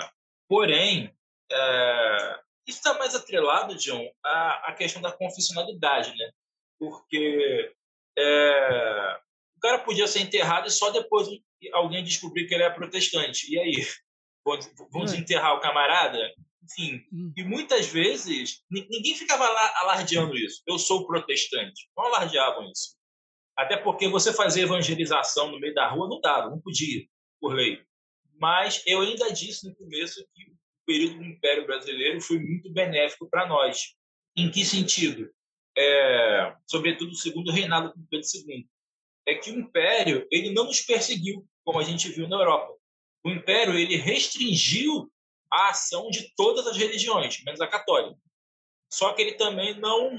porém, é, isso está mais atrelado, John, à, à questão da confessionalidade, né? Porque é, o cara podia ser enterrado e só depois alguém descobrir que ele é protestante. E aí? Vamos é. enterrar o camarada? Enfim, hum. e muitas vezes ninguém ficava lá alardeando isso. Eu sou protestante. Não alardeavam isso. Até porque você fazer evangelização no meio da rua não dava, não podia, por lei. Mas eu ainda disse no começo que período do Império Brasileiro foi muito benéfico para nós. Em que sentido? É, sobretudo o segundo reinado com Pedro II. É que o Império ele não nos perseguiu, como a gente viu na Europa. O Império ele restringiu a ação de todas as religiões, menos a católica. Só que ele também não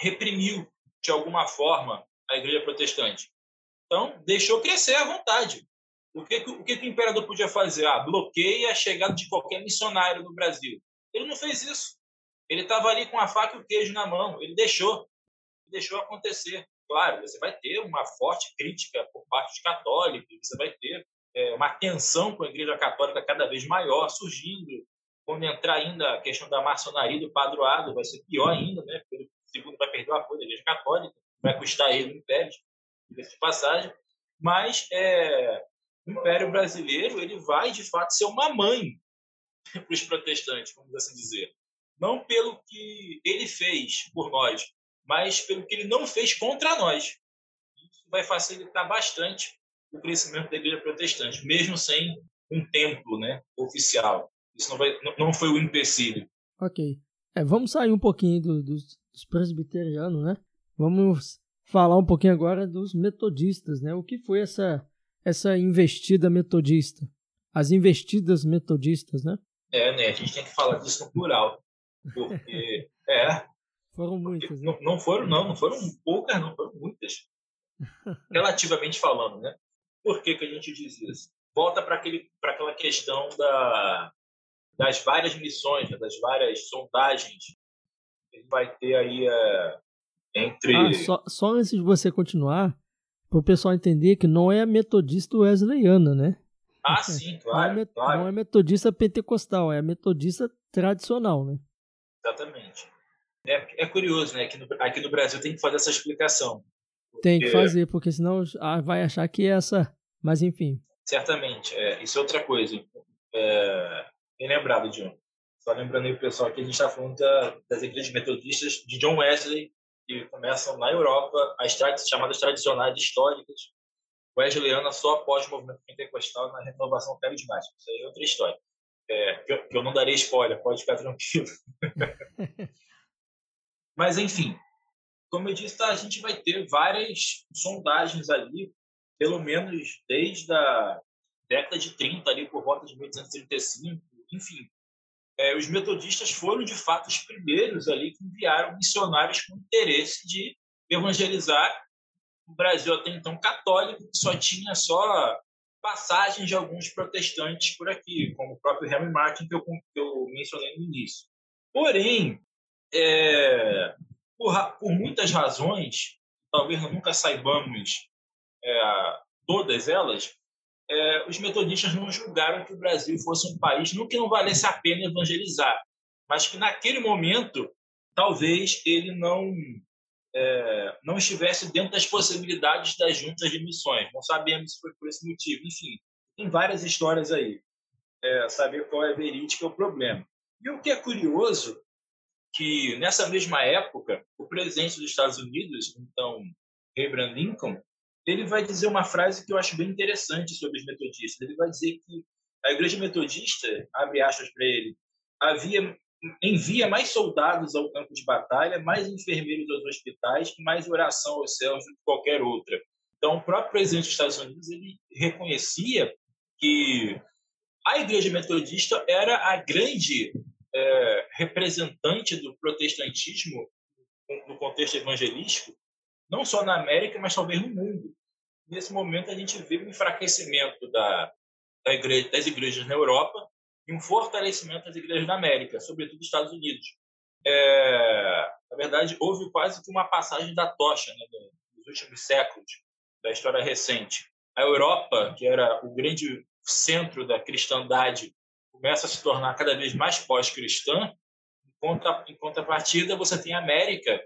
reprimiu, de alguma forma, a Igreja Protestante. Então, deixou crescer à vontade. O que, o que o imperador podia fazer? Ah, bloqueia a chegada de qualquer missionário no Brasil. Ele não fez isso. Ele estava ali com a faca e o queijo na mão. Ele deixou. Deixou acontecer. Claro, você vai ter uma forte crítica por parte dos católicos, você vai ter é, uma tensão com a Igreja Católica cada vez maior surgindo. Quando entrar ainda a questão da maçonaria do padroado, vai ser pior ainda, né? Porque o segundo vai perder o apoio da Igreja Católica, vai custar ele o império, de passagem. Mas é, o Império Brasileiro ele vai, de fato, ser uma mãe para os protestantes, vamos assim dizer. Não pelo que ele fez por nós, mas pelo que ele não fez contra nós. Isso vai facilitar bastante o crescimento da igreja protestante, mesmo sem um templo né, oficial. Isso não, vai, não foi o empecilho. Ok. É, vamos sair um pouquinho do, dos, dos presbiterianos, né? Vamos falar um pouquinho agora dos metodistas, né? O que foi essa essa investida metodista? As investidas metodistas, né? É, né? A gente tem que falar disso no plural. Porque, é. Foram muitas, né? não, não, foram, não, não foram poucas, não, foram muitas. Relativamente falando, né? Por que, que a gente diz isso? Volta para aquela questão da, das várias missões, né? das várias sondagens que vai ter aí é, entre. Ah, só, só antes de você continuar, para o pessoal entender que não é a metodista wesleyana, né? Ah, sim, claro não é, claro. não é metodista pentecostal, é a metodista tradicional, né? Exatamente. É, é curioso, né? Aqui no, aqui no Brasil tem que fazer essa explicação. Porque... Tem que fazer, porque senão vai achar que é essa. Mas enfim. Certamente. É, isso é outra coisa. É, bem lembrado, John. Só lembrando aí o pessoal que a gente está falando da, das igrejas metodistas de John Wesley que começam na Europa, as chamadas tradicionais históricas, wesleyana só após o movimento pentecostal na renovação carismática. Isso aí é outra história. É, que, eu, que eu não darei spoiler, pode ficar tranquilo. Mas, enfim, como eu disse, tá, a gente vai ter várias sondagens ali, pelo menos desde a década de 30, ali por volta de 1835, enfim. É, os metodistas foram, de fato, os primeiros ali que enviaram missionários com interesse de evangelizar o Brasil até então católico, que só tinha só passagens de alguns protestantes por aqui, como o próprio Henry Martin, que eu, que eu mencionei no início. Porém, é, por, por, muitas razões, talvez nunca saibamos é, todas elas, é, os metodistas não julgaram que o Brasil fosse um país, não que não valesse a pena evangelizar, mas que naquele momento talvez ele não é, não estivesse dentro das possibilidades das juntas de missões. Não sabemos se foi por esse motivo. Enfim, tem várias histórias aí. É, saber qual é verídica é o problema. E o que é curioso que nessa mesma época o presidente dos Estados Unidos, então Abraham Lincoln, ele vai dizer uma frase que eu acho bem interessante sobre os metodistas. Ele vai dizer que a igreja metodista, abre aspas para ele, havia envia mais soldados ao campo de batalha, mais enfermeiros aos hospitais e mais oração aos céus do que qualquer outra. Então, o próprio presidente dos Estados Unidos ele reconhecia que a igreja metodista era a grande é, representante do protestantismo no contexto evangelístico, não só na América, mas talvez no mundo. Nesse momento, a gente vê um enfraquecimento da, da igreja, das igrejas na Europa e um fortalecimento das igrejas da América, sobretudo dos Estados Unidos. É, na verdade, houve quase que uma passagem da tocha né, nos últimos séculos da história recente. A Europa, que era o grande centro da cristandade, começa a se tornar cada vez mais pós-cristã. Em contrapartida, você tem a América,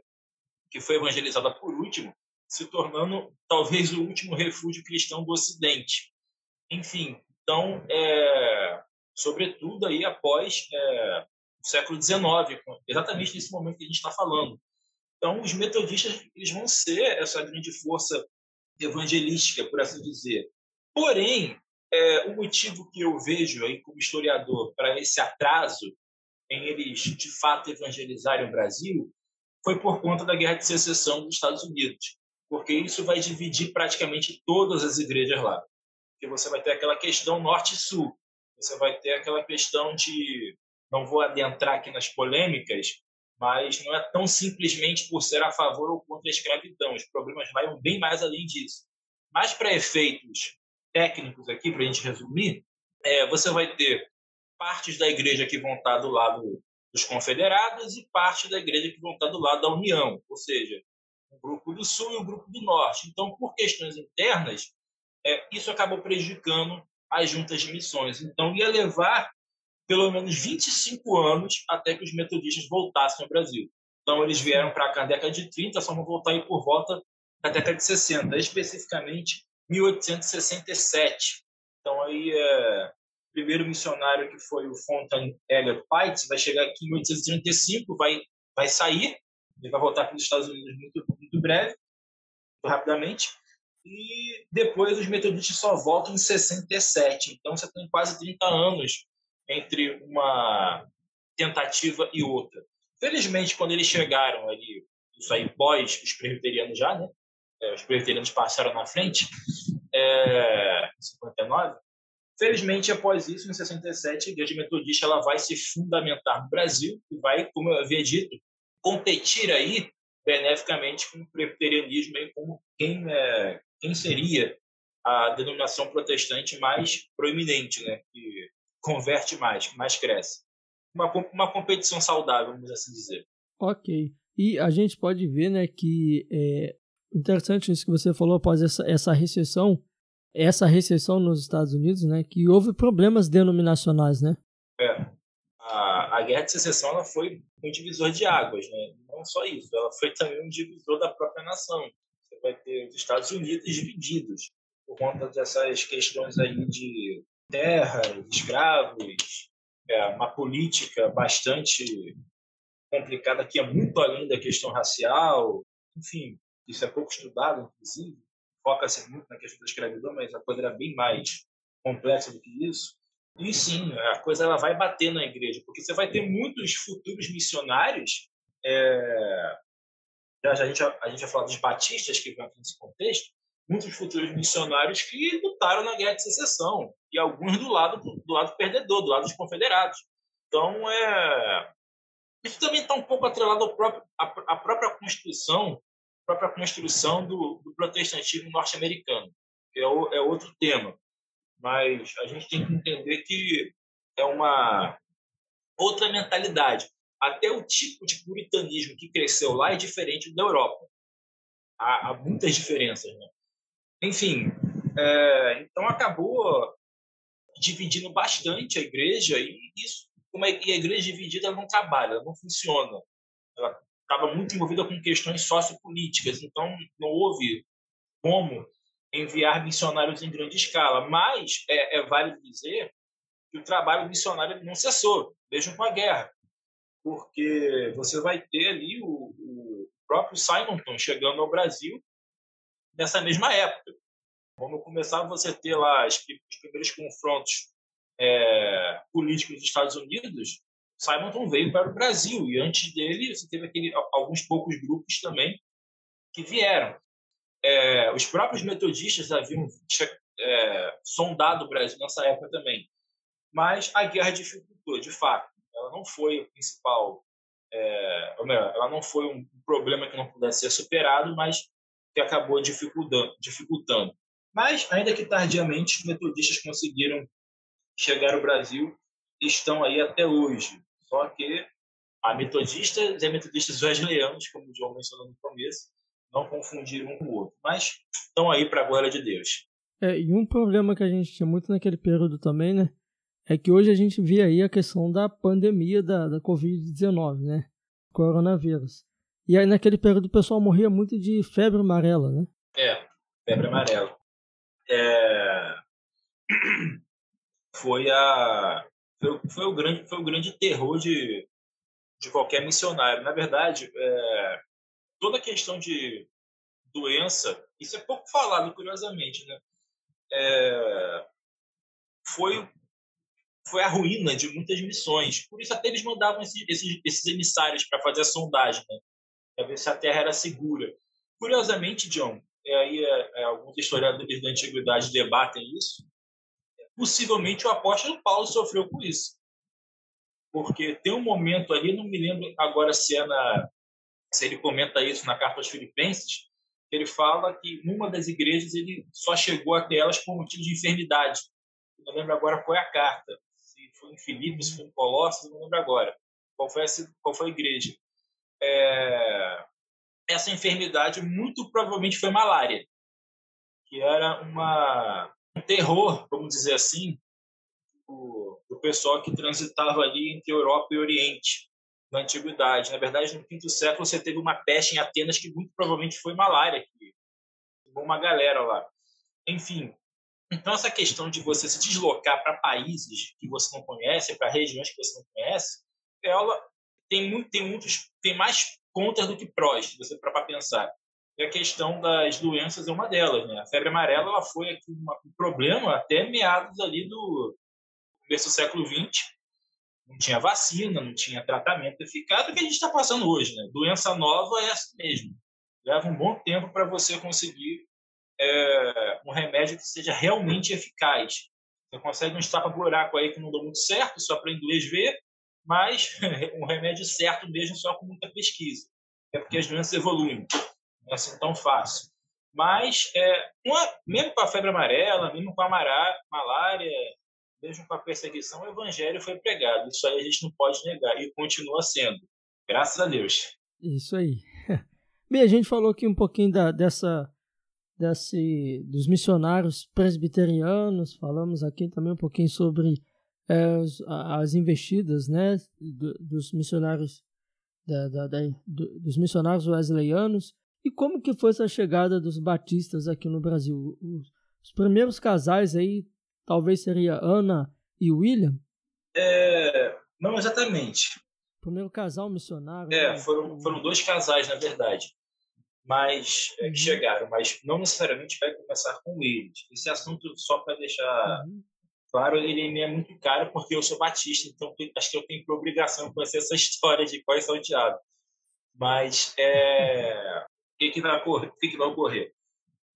que foi evangelizada por último, se tornando talvez o último refúgio cristão do Ocidente. Enfim, então, é, sobretudo aí após é, o século XIX, exatamente nesse momento que a gente está falando. Então, os metodistas eles vão ser essa grande força evangelística, por assim dizer. Porém, é, o motivo que eu vejo aí como historiador para esse atraso em eles de fato evangelizarem o Brasil foi por conta da Guerra de Secessão dos Estados Unidos, porque isso vai dividir praticamente todas as igrejas lá. Porque você vai ter aquela questão norte-sul, você vai ter aquela questão de. Não vou adentrar aqui nas polêmicas, mas não é tão simplesmente por ser a favor ou contra a escravidão. Os problemas vão bem mais além disso. Mas, para efeitos técnicos aqui, para a gente resumir, é, você vai ter partes da igreja que vão estar do lado dos confederados e parte da igreja que vão estar do lado da União, ou seja, o grupo do Sul e o grupo do Norte. Então, por questões internas, é, isso acabou prejudicando as juntas de missões. Então, ia levar pelo menos 25 anos até que os metodistas voltassem ao Brasil. Então, eles vieram para na década de 30, só vão voltar aí por volta da década de 60, especificamente 1867. Então, aí, é, o primeiro missionário, que foi o Fontaine Elliot Pites, vai chegar aqui em 1835, vai, vai sair, ele vai voltar para os Estados Unidos muito, muito breve, muito rapidamente, e depois os metodistas só voltam em 67. Então você tem quase 30 anos entre uma tentativa e outra. Felizmente, quando eles chegaram ali, isso aí pós os presbiterianos já, né? É, os presbiterianos passaram na frente, é, 59. Felizmente, após isso, em 67, a Igreja Metodista ela vai se fundamentar no Brasil e vai, como eu havia dito, competir aí beneficamente com o presbiterianismo aí como quem é, quem seria a denominação protestante mais proeminente, né? que converte mais, que mais cresce. Uma, uma competição saudável, vamos assim dizer. Ok. E a gente pode ver né, que é interessante isso que você falou após essa, essa recessão, essa recessão nos Estados Unidos, né, que houve problemas denominacionais, né? É. A, a Guerra de Secessão ela foi um divisor de águas, né? Não só isso, ela foi também um divisor da própria nação vai ter os Estados Unidos divididos por conta dessas questões aí de terra, escravos, é, uma política bastante complicada que é muito além da questão racial, enfim, isso é pouco estudado, inclusive, foca-se muito na questão da escravidão, mas a coisa era bem mais complexa do que isso. E sim, a coisa ela vai bater na igreja, porque você vai ter muitos futuros missionários. É... Já, a, gente, a gente dos batistas que vão aqui nesse contexto, muitos futuros missionários que lutaram na guerra de secessão e alguns do lado do lado perdedor, do lado dos confederados. Então é isso também está um pouco atrelado ao próprio à, própria construção, própria construção do, do protestantismo norte-americano, que é, o, é outro tema mas a gente tem que entender que é uma outra mentalidade. Até o tipo de puritanismo que cresceu lá é diferente da Europa. Há, há muitas diferenças. Né? Enfim, é, então acabou dividindo bastante a igreja e isso, como é, a igreja dividida não trabalha, não funciona. Ela estava muito envolvida com questões sociopolíticas, então não houve como enviar missionários em grande escala, mas é, é válido dizer que o trabalho missionário não cessou, mesmo com a guerra, porque você vai ter ali o, o próprio Simonton chegando ao Brasil nessa mesma época. Quando começar você ter lá os primeiros confrontos é, políticos dos Estados Unidos, Simonton veio para o Brasil e antes dele você teve aquele, alguns poucos grupos também que vieram é, os próprios metodistas haviam é, sondado o Brasil nessa época também. Mas a guerra dificultou, de fato. Ela não foi o principal, é, melhor, ela não foi um problema que não pudesse ser superado, mas que acabou dificultando. dificultando. Mas, ainda que tardiamente, os metodistas conseguiram chegar ao Brasil estão aí até hoje. Só que há metodistas e metodistas wesleyanos, como o João mencionou no começo, não confundir um com o outro. Mas estão aí para a glória de Deus. É, e um problema que a gente tinha muito naquele período também, né? É que hoje a gente vê aí a questão da pandemia da, da Covid-19, né? Coronavírus. E aí naquele período o pessoal morria muito de febre amarela, né? É, febre amarela. É... Foi a foi, foi, o grande foi o grande terror de, de qualquer missionário. Na verdade, é toda a questão de doença, isso é pouco falado, curiosamente, né? É, foi foi a ruína de muitas missões. Por isso até eles mandavam esses, esses, esses emissários para fazer a sondagem, né? para ver se a Terra era segura. Curiosamente, John, aí é, é, alguns historiadores da antiguidade debatem isso. Possivelmente o apóstolo Paulo sofreu com isso, porque tem um momento ali, não me lembro agora se é na se ele comenta isso na carta aos Filipenses, ele fala que numa das igrejas ele só chegou até elas por motivo de enfermidade. Não lembro agora qual é a carta, se foi em Filipos, se foi em Colossos, não lembro agora qual foi, essa, qual foi a igreja. É... Essa enfermidade muito provavelmente foi malária, que era uma, um terror, vamos dizer assim, do, do pessoal que transitava ali entre Europa e Oriente na antiguidade. Na verdade, no quinto século você teve uma peste em Atenas que muito provavelmente foi malária, que uma galera lá. Enfim, então essa questão de você se deslocar para países que você não conhece, para regiões que você não conhece, ela tem muito, tem muitos, tem mais contras do que prós, se você para pensar. E a questão das doenças é uma delas, né? A febre amarela ela foi aqui um problema até meados ali do começo do século XX não tinha vacina, não tinha tratamento eficaz, o que a gente está passando hoje. Né? Doença nova é essa mesmo. Leva um bom tempo para você conseguir é, um remédio que seja realmente eficaz. Você consegue um estapa-buraco aí que não deu muito certo, só para inglês ver, mas um remédio certo mesmo só com muita pesquisa. É porque as doenças evoluem. Não é assim tão fácil. Mas, é, uma, mesmo com a febre amarela, mesmo com a malária, mesmo com a perseguição, o evangelho foi pregado. Isso aí a gente não pode negar e continua sendo. Graças a Deus. Isso aí. Bem, a gente falou aqui um pouquinho da, dessa, desse, dos missionários presbiterianos, falamos aqui também um pouquinho sobre é, as, as, investidas né, dos missionários da, da, da, dos missionários wesleyanos e como que foi essa chegada dos batistas aqui no Brasil. Os, os primeiros casais aí talvez seria Ana e William? É, não exatamente. primeiro casal missionário. É, né? foram, foram dois casais, na verdade, mas é, que uhum. chegaram, mas não necessariamente vai começar com eles. Esse assunto, só para deixar uhum. claro, ele me é muito caro porque eu sou batista, então acho que eu tenho por obrigação conhecer essa história de quais são salteado. Mas é, o que, que, vai ocorrer? O que, que vai ocorrer?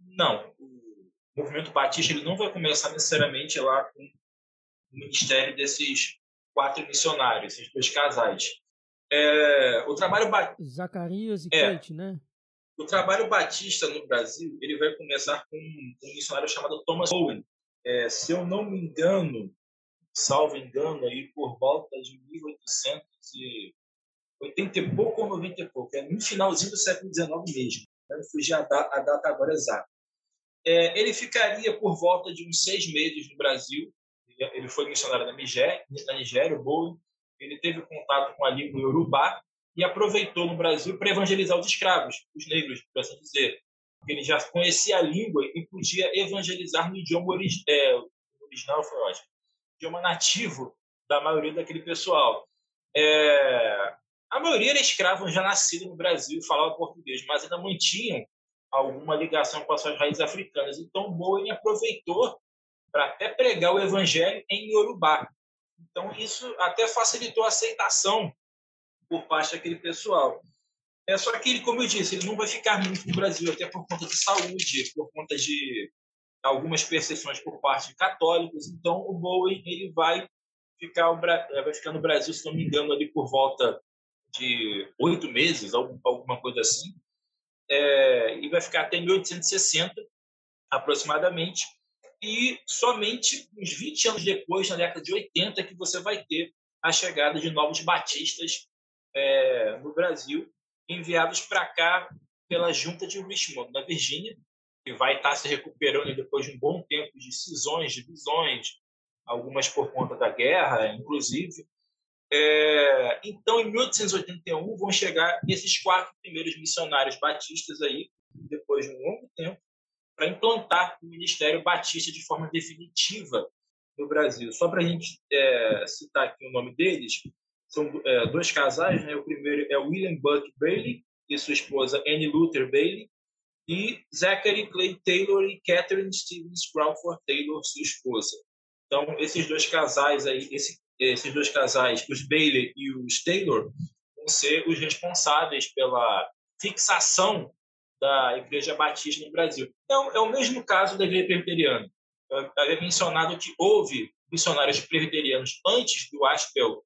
Não, o movimento batista ele não vai começar necessariamente lá com o ministério desses quatro missionários, esses dois casais. É, o trabalho Zacarias e é, Kate, né? O trabalho batista no Brasil ele vai começar com um missionário chamado Thomas Owen. É, se eu não me engano, salvo engano, aí por volta de 1880 e pouco ou 90 e pouco, é no finalzinho do século XIX mesmo. Não fugir a, da, a data agora exata. É, ele ficaria por volta de uns seis meses no Brasil, ele foi missionário na Nigéria, na Nigéria, o Bowen. Ele teve contato com a língua iorubá e aproveitou no Brasil para evangelizar os escravos, os negros, por assim dizer. Ele já conhecia a língua e podia evangelizar no idioma orig é, original, foi ótimo, idioma nativo da maioria daquele pessoal. É, a maioria era escravo já nascido no Brasil e falava português, mas ainda mantinham alguma ligação com as suas raízes africanas. Então, Bowen aproveitou para até pregar o evangelho em Yorubá. Então, isso até facilitou a aceitação por parte daquele pessoal. É só que ele, como eu disse, ele não vai ficar muito no Brasil, até por conta de saúde, por conta de algumas percepções por parte de católicos. Então, o Bowen ele vai ficar, vai ficar no Brasil, se não me engano, ali por volta de oito meses, alguma coisa assim, é, e vai ficar até 1860, aproximadamente e somente uns 20 anos depois, na década de 80, que você vai ter a chegada de novos batistas é, no Brasil, enviados para cá pela junta de Richmond, na Virgínia, que vai estar tá se recuperando depois de um bom tempo de cisões, divisões, algumas por conta da guerra, inclusive. É, então, em 1881, vão chegar esses quatro primeiros missionários batistas aí, depois de um longo tempo, para implantar o Ministério Batista de forma definitiva no Brasil. Só para a gente é, citar aqui o nome deles, são é, dois casais, né? O primeiro é William Buck Bailey e sua esposa Annie Luther Bailey, e Zachary Clay Taylor e Catherine Stevens Crawford Taylor, sua esposa. Então, esses dois casais aí, esse, esses dois casais, os Bailey e os Taylor, vão ser os responsáveis pela fixação da Igreja Batista no Brasil. Então, é o mesmo caso da Igreja Presbiteriana. Eu havia mencionado que houve missionários presbiterianos antes do Aspel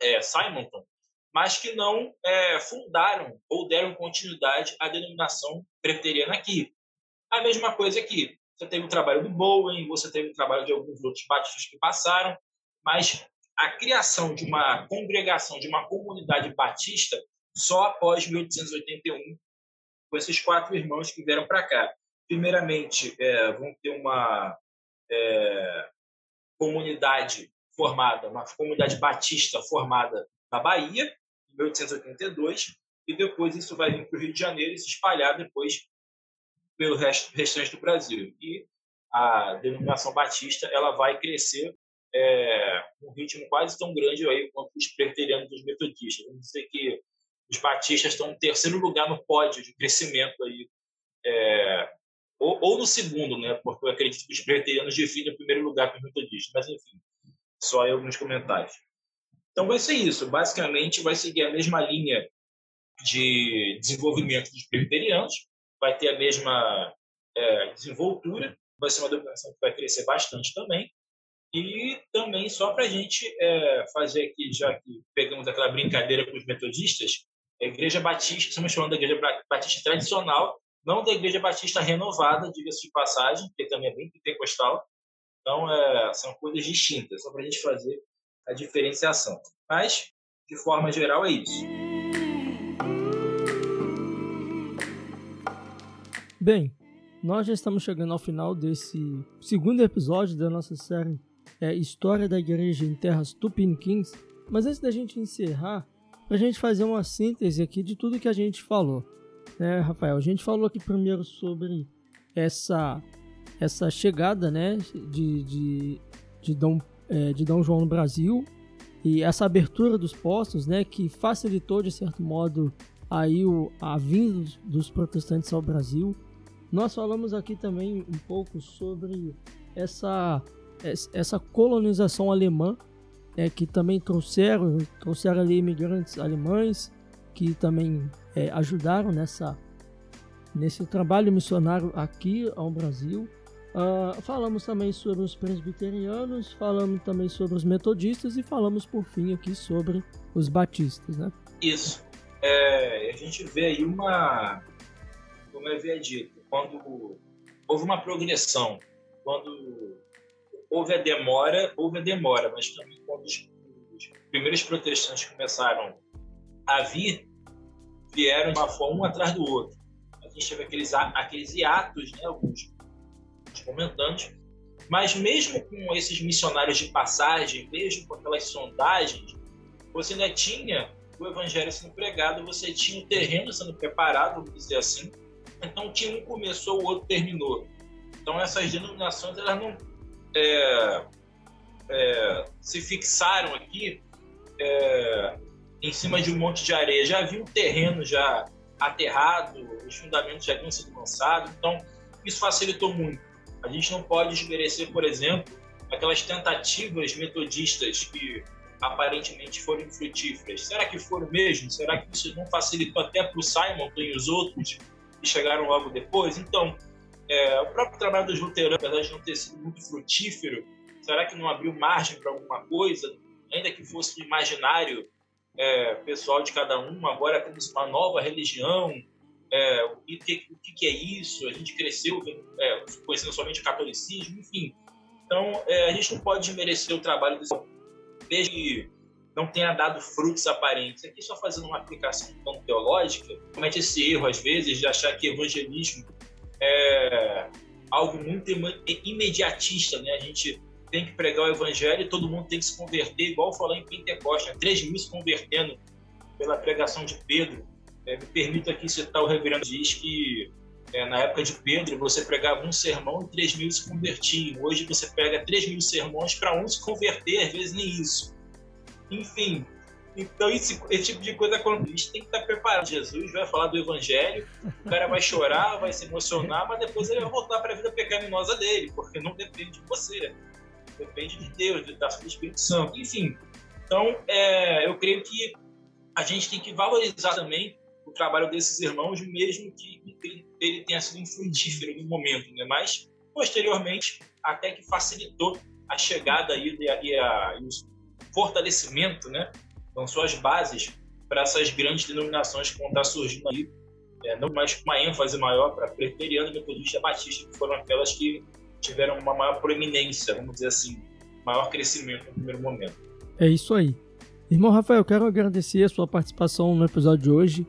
é, Simonton, mas que não é, fundaram ou deram continuidade à denominação presbiteriana aqui. A mesma coisa aqui. Você teve o trabalho do Bowen, você teve o trabalho de alguns outros batistas que passaram, mas a criação de uma congregação, de uma comunidade batista, só após 1881 com esses quatro irmãos que vieram para cá. Primeiramente, é, vão ter uma é, comunidade formada, uma comunidade batista formada na Bahia, em 1882, e depois isso vai vir para o Rio de Janeiro e se espalhar depois pelo resto, restante do Brasil. E a denominação batista ela vai crescer é, um ritmo quase tão grande aí quanto os presbiterianos dos metodistas. Vamos dizer que os batistas estão no terceiro lugar no pódio de crescimento aí, é, ou, ou, no segundo, né? Porque eu acredito que os presbiterianos dividem o primeiro lugar com os metodistas, mas enfim, só aí alguns comentários. Então vai ser isso, basicamente vai seguir a mesma linha de desenvolvimento dos presbiterianos, vai ter a mesma é, desenvoltura, vai ser uma denominação que vai crescer bastante também, e também, só para a gente é, fazer aqui, já que pegamos aquela brincadeira com os metodistas, a Igreja Batista, estamos falando da Igreja Batista tradicional, não da Igreja Batista renovada, diga-se de passagem, que também é bem pentecostal. Então, é, são coisas distintas, só para a gente fazer a diferenciação. Mas, de forma geral, é isso. Bem, nós já estamos chegando ao final desse segundo episódio da nossa série é, História da Igreja em Terras Tupiniquins. Mas antes da gente encerrar, para a gente fazer uma síntese aqui de tudo que a gente falou. Né, Rafael? A gente falou aqui primeiro sobre essa, essa chegada né, de, de, de, Dom, é, de Dom João no Brasil e essa abertura dos postos, né, que facilitou de certo modo aí o, a vinda dos protestantes ao Brasil. Nós falamos aqui também um pouco sobre essa essa colonização alemã, é, que também trouxeram trouxeram ali imigrantes alemães que também é, ajudaram nessa nesse trabalho missionário aqui ao Brasil. Uh, falamos também sobre os presbiterianos, falamos também sobre os metodistas e falamos por fim aqui sobre os batistas, né? Isso. É, a gente vê aí uma, como eu havia dito, quando houve uma progressão, quando houve a demora, houve a demora, mas também quando os, os primeiros protestantes começaram a vir, vieram de uma forma um atrás do outro. A gente teve aqueles, aqueles hiatos, né, alguns momentâneos, mas mesmo com esses missionários de passagem, mesmo com aquelas sondagens, você ainda tinha o evangelho sendo pregado, você tinha o terreno sendo preparado, vamos dizer assim. Então, tinha um começou, o outro terminou. Então, essas denominações elas não é, é, se fixaram aqui é, em cima de um monte de areia. Já havia um terreno já aterrado, os fundamentos já haviam sido lançados. Então, isso facilitou muito. A gente não pode desmerecer, por exemplo, aquelas tentativas metodistas que aparentemente foram infrutíferas. Será que foram mesmo? Será que isso não facilitou até para o Simon e os outros que chegaram logo depois? Então, é, o próprio trabalho dos luteranos, apesar de não ter sido muito frutífero, será que não abriu margem para alguma coisa? Ainda que fosse no imaginário é, pessoal de cada um, agora temos uma nova religião, é, o, que, o que é isso? A gente cresceu é, conhecendo somente o catolicismo, enfim. Então, é, a gente não pode desmerecer o trabalho desse desde que não tenha dado frutos aparentes. Aqui só fazendo uma aplicação tão teológica, comete esse erro às vezes de achar que evangelismo é algo muito imediatista, né? A gente tem que pregar o evangelho e todo mundo tem que se converter, igual falar em Pentecostes, né? 3 mil se convertendo pela pregação de Pedro. É, me permito aqui citar o reverendo diz que é, na época de Pedro você pregava um sermão e 3 mil se convertiam. Hoje você pega 3 mil sermões para um se converter, às vezes nem isso. Enfim, então esse, esse tipo de coisa quando a gente tem que estar preparado. Jesus vai falar do evangelho, o cara vai chorar, vai se emocionar, mas depois ele vai voltar para a vida pecaminosa dele, porque não depende de você. Depende de Deus, do Espírito Santo. Enfim, então é, eu creio que a gente tem que valorizar também o trabalho desses irmãos, mesmo que ele tenha sido infrutífero no momento, né? mas posteriormente até que facilitou a chegada aí e, a, e, a, e o fortalecimento, né? Lançou as bases para essas grandes denominações que vão estar surgindo aí, é, não mais com uma ênfase maior para Preteriano, Metodista Batista, que foram aquelas que tiveram uma maior proeminência, vamos dizer assim, maior crescimento no primeiro momento. É isso aí. Irmão Rafael, quero agradecer a sua participação no episódio de hoje.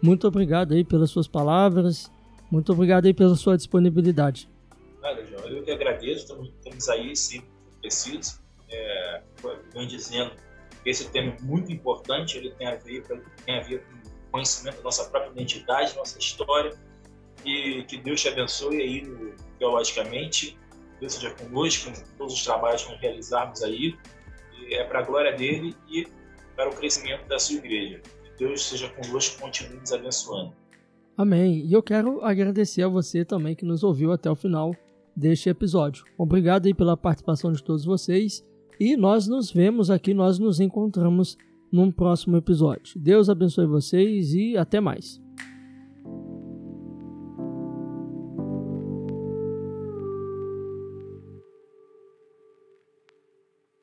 Muito obrigado aí pelas suas palavras. Muito obrigado aí pela sua disponibilidade. Nada, João. Eu que agradeço. Estamos, estamos aí sempre precisos. É, vem dizendo esse tema é muito importante. Ele tem a ver, tem a ver com o conhecimento da nossa própria identidade, nossa história. E que Deus te abençoe aí teologicamente. Deus seja conosco em todos os trabalhos que realizarmos aí. E é para a glória dele e para o crescimento da sua igreja. Deus seja conosco continue nos abençoando. Amém. E eu quero agradecer a você também que nos ouviu até o final deste episódio. Obrigado aí pela participação de todos vocês e nós nos vemos aqui, nós nos encontramos num próximo episódio. Deus abençoe vocês e até mais.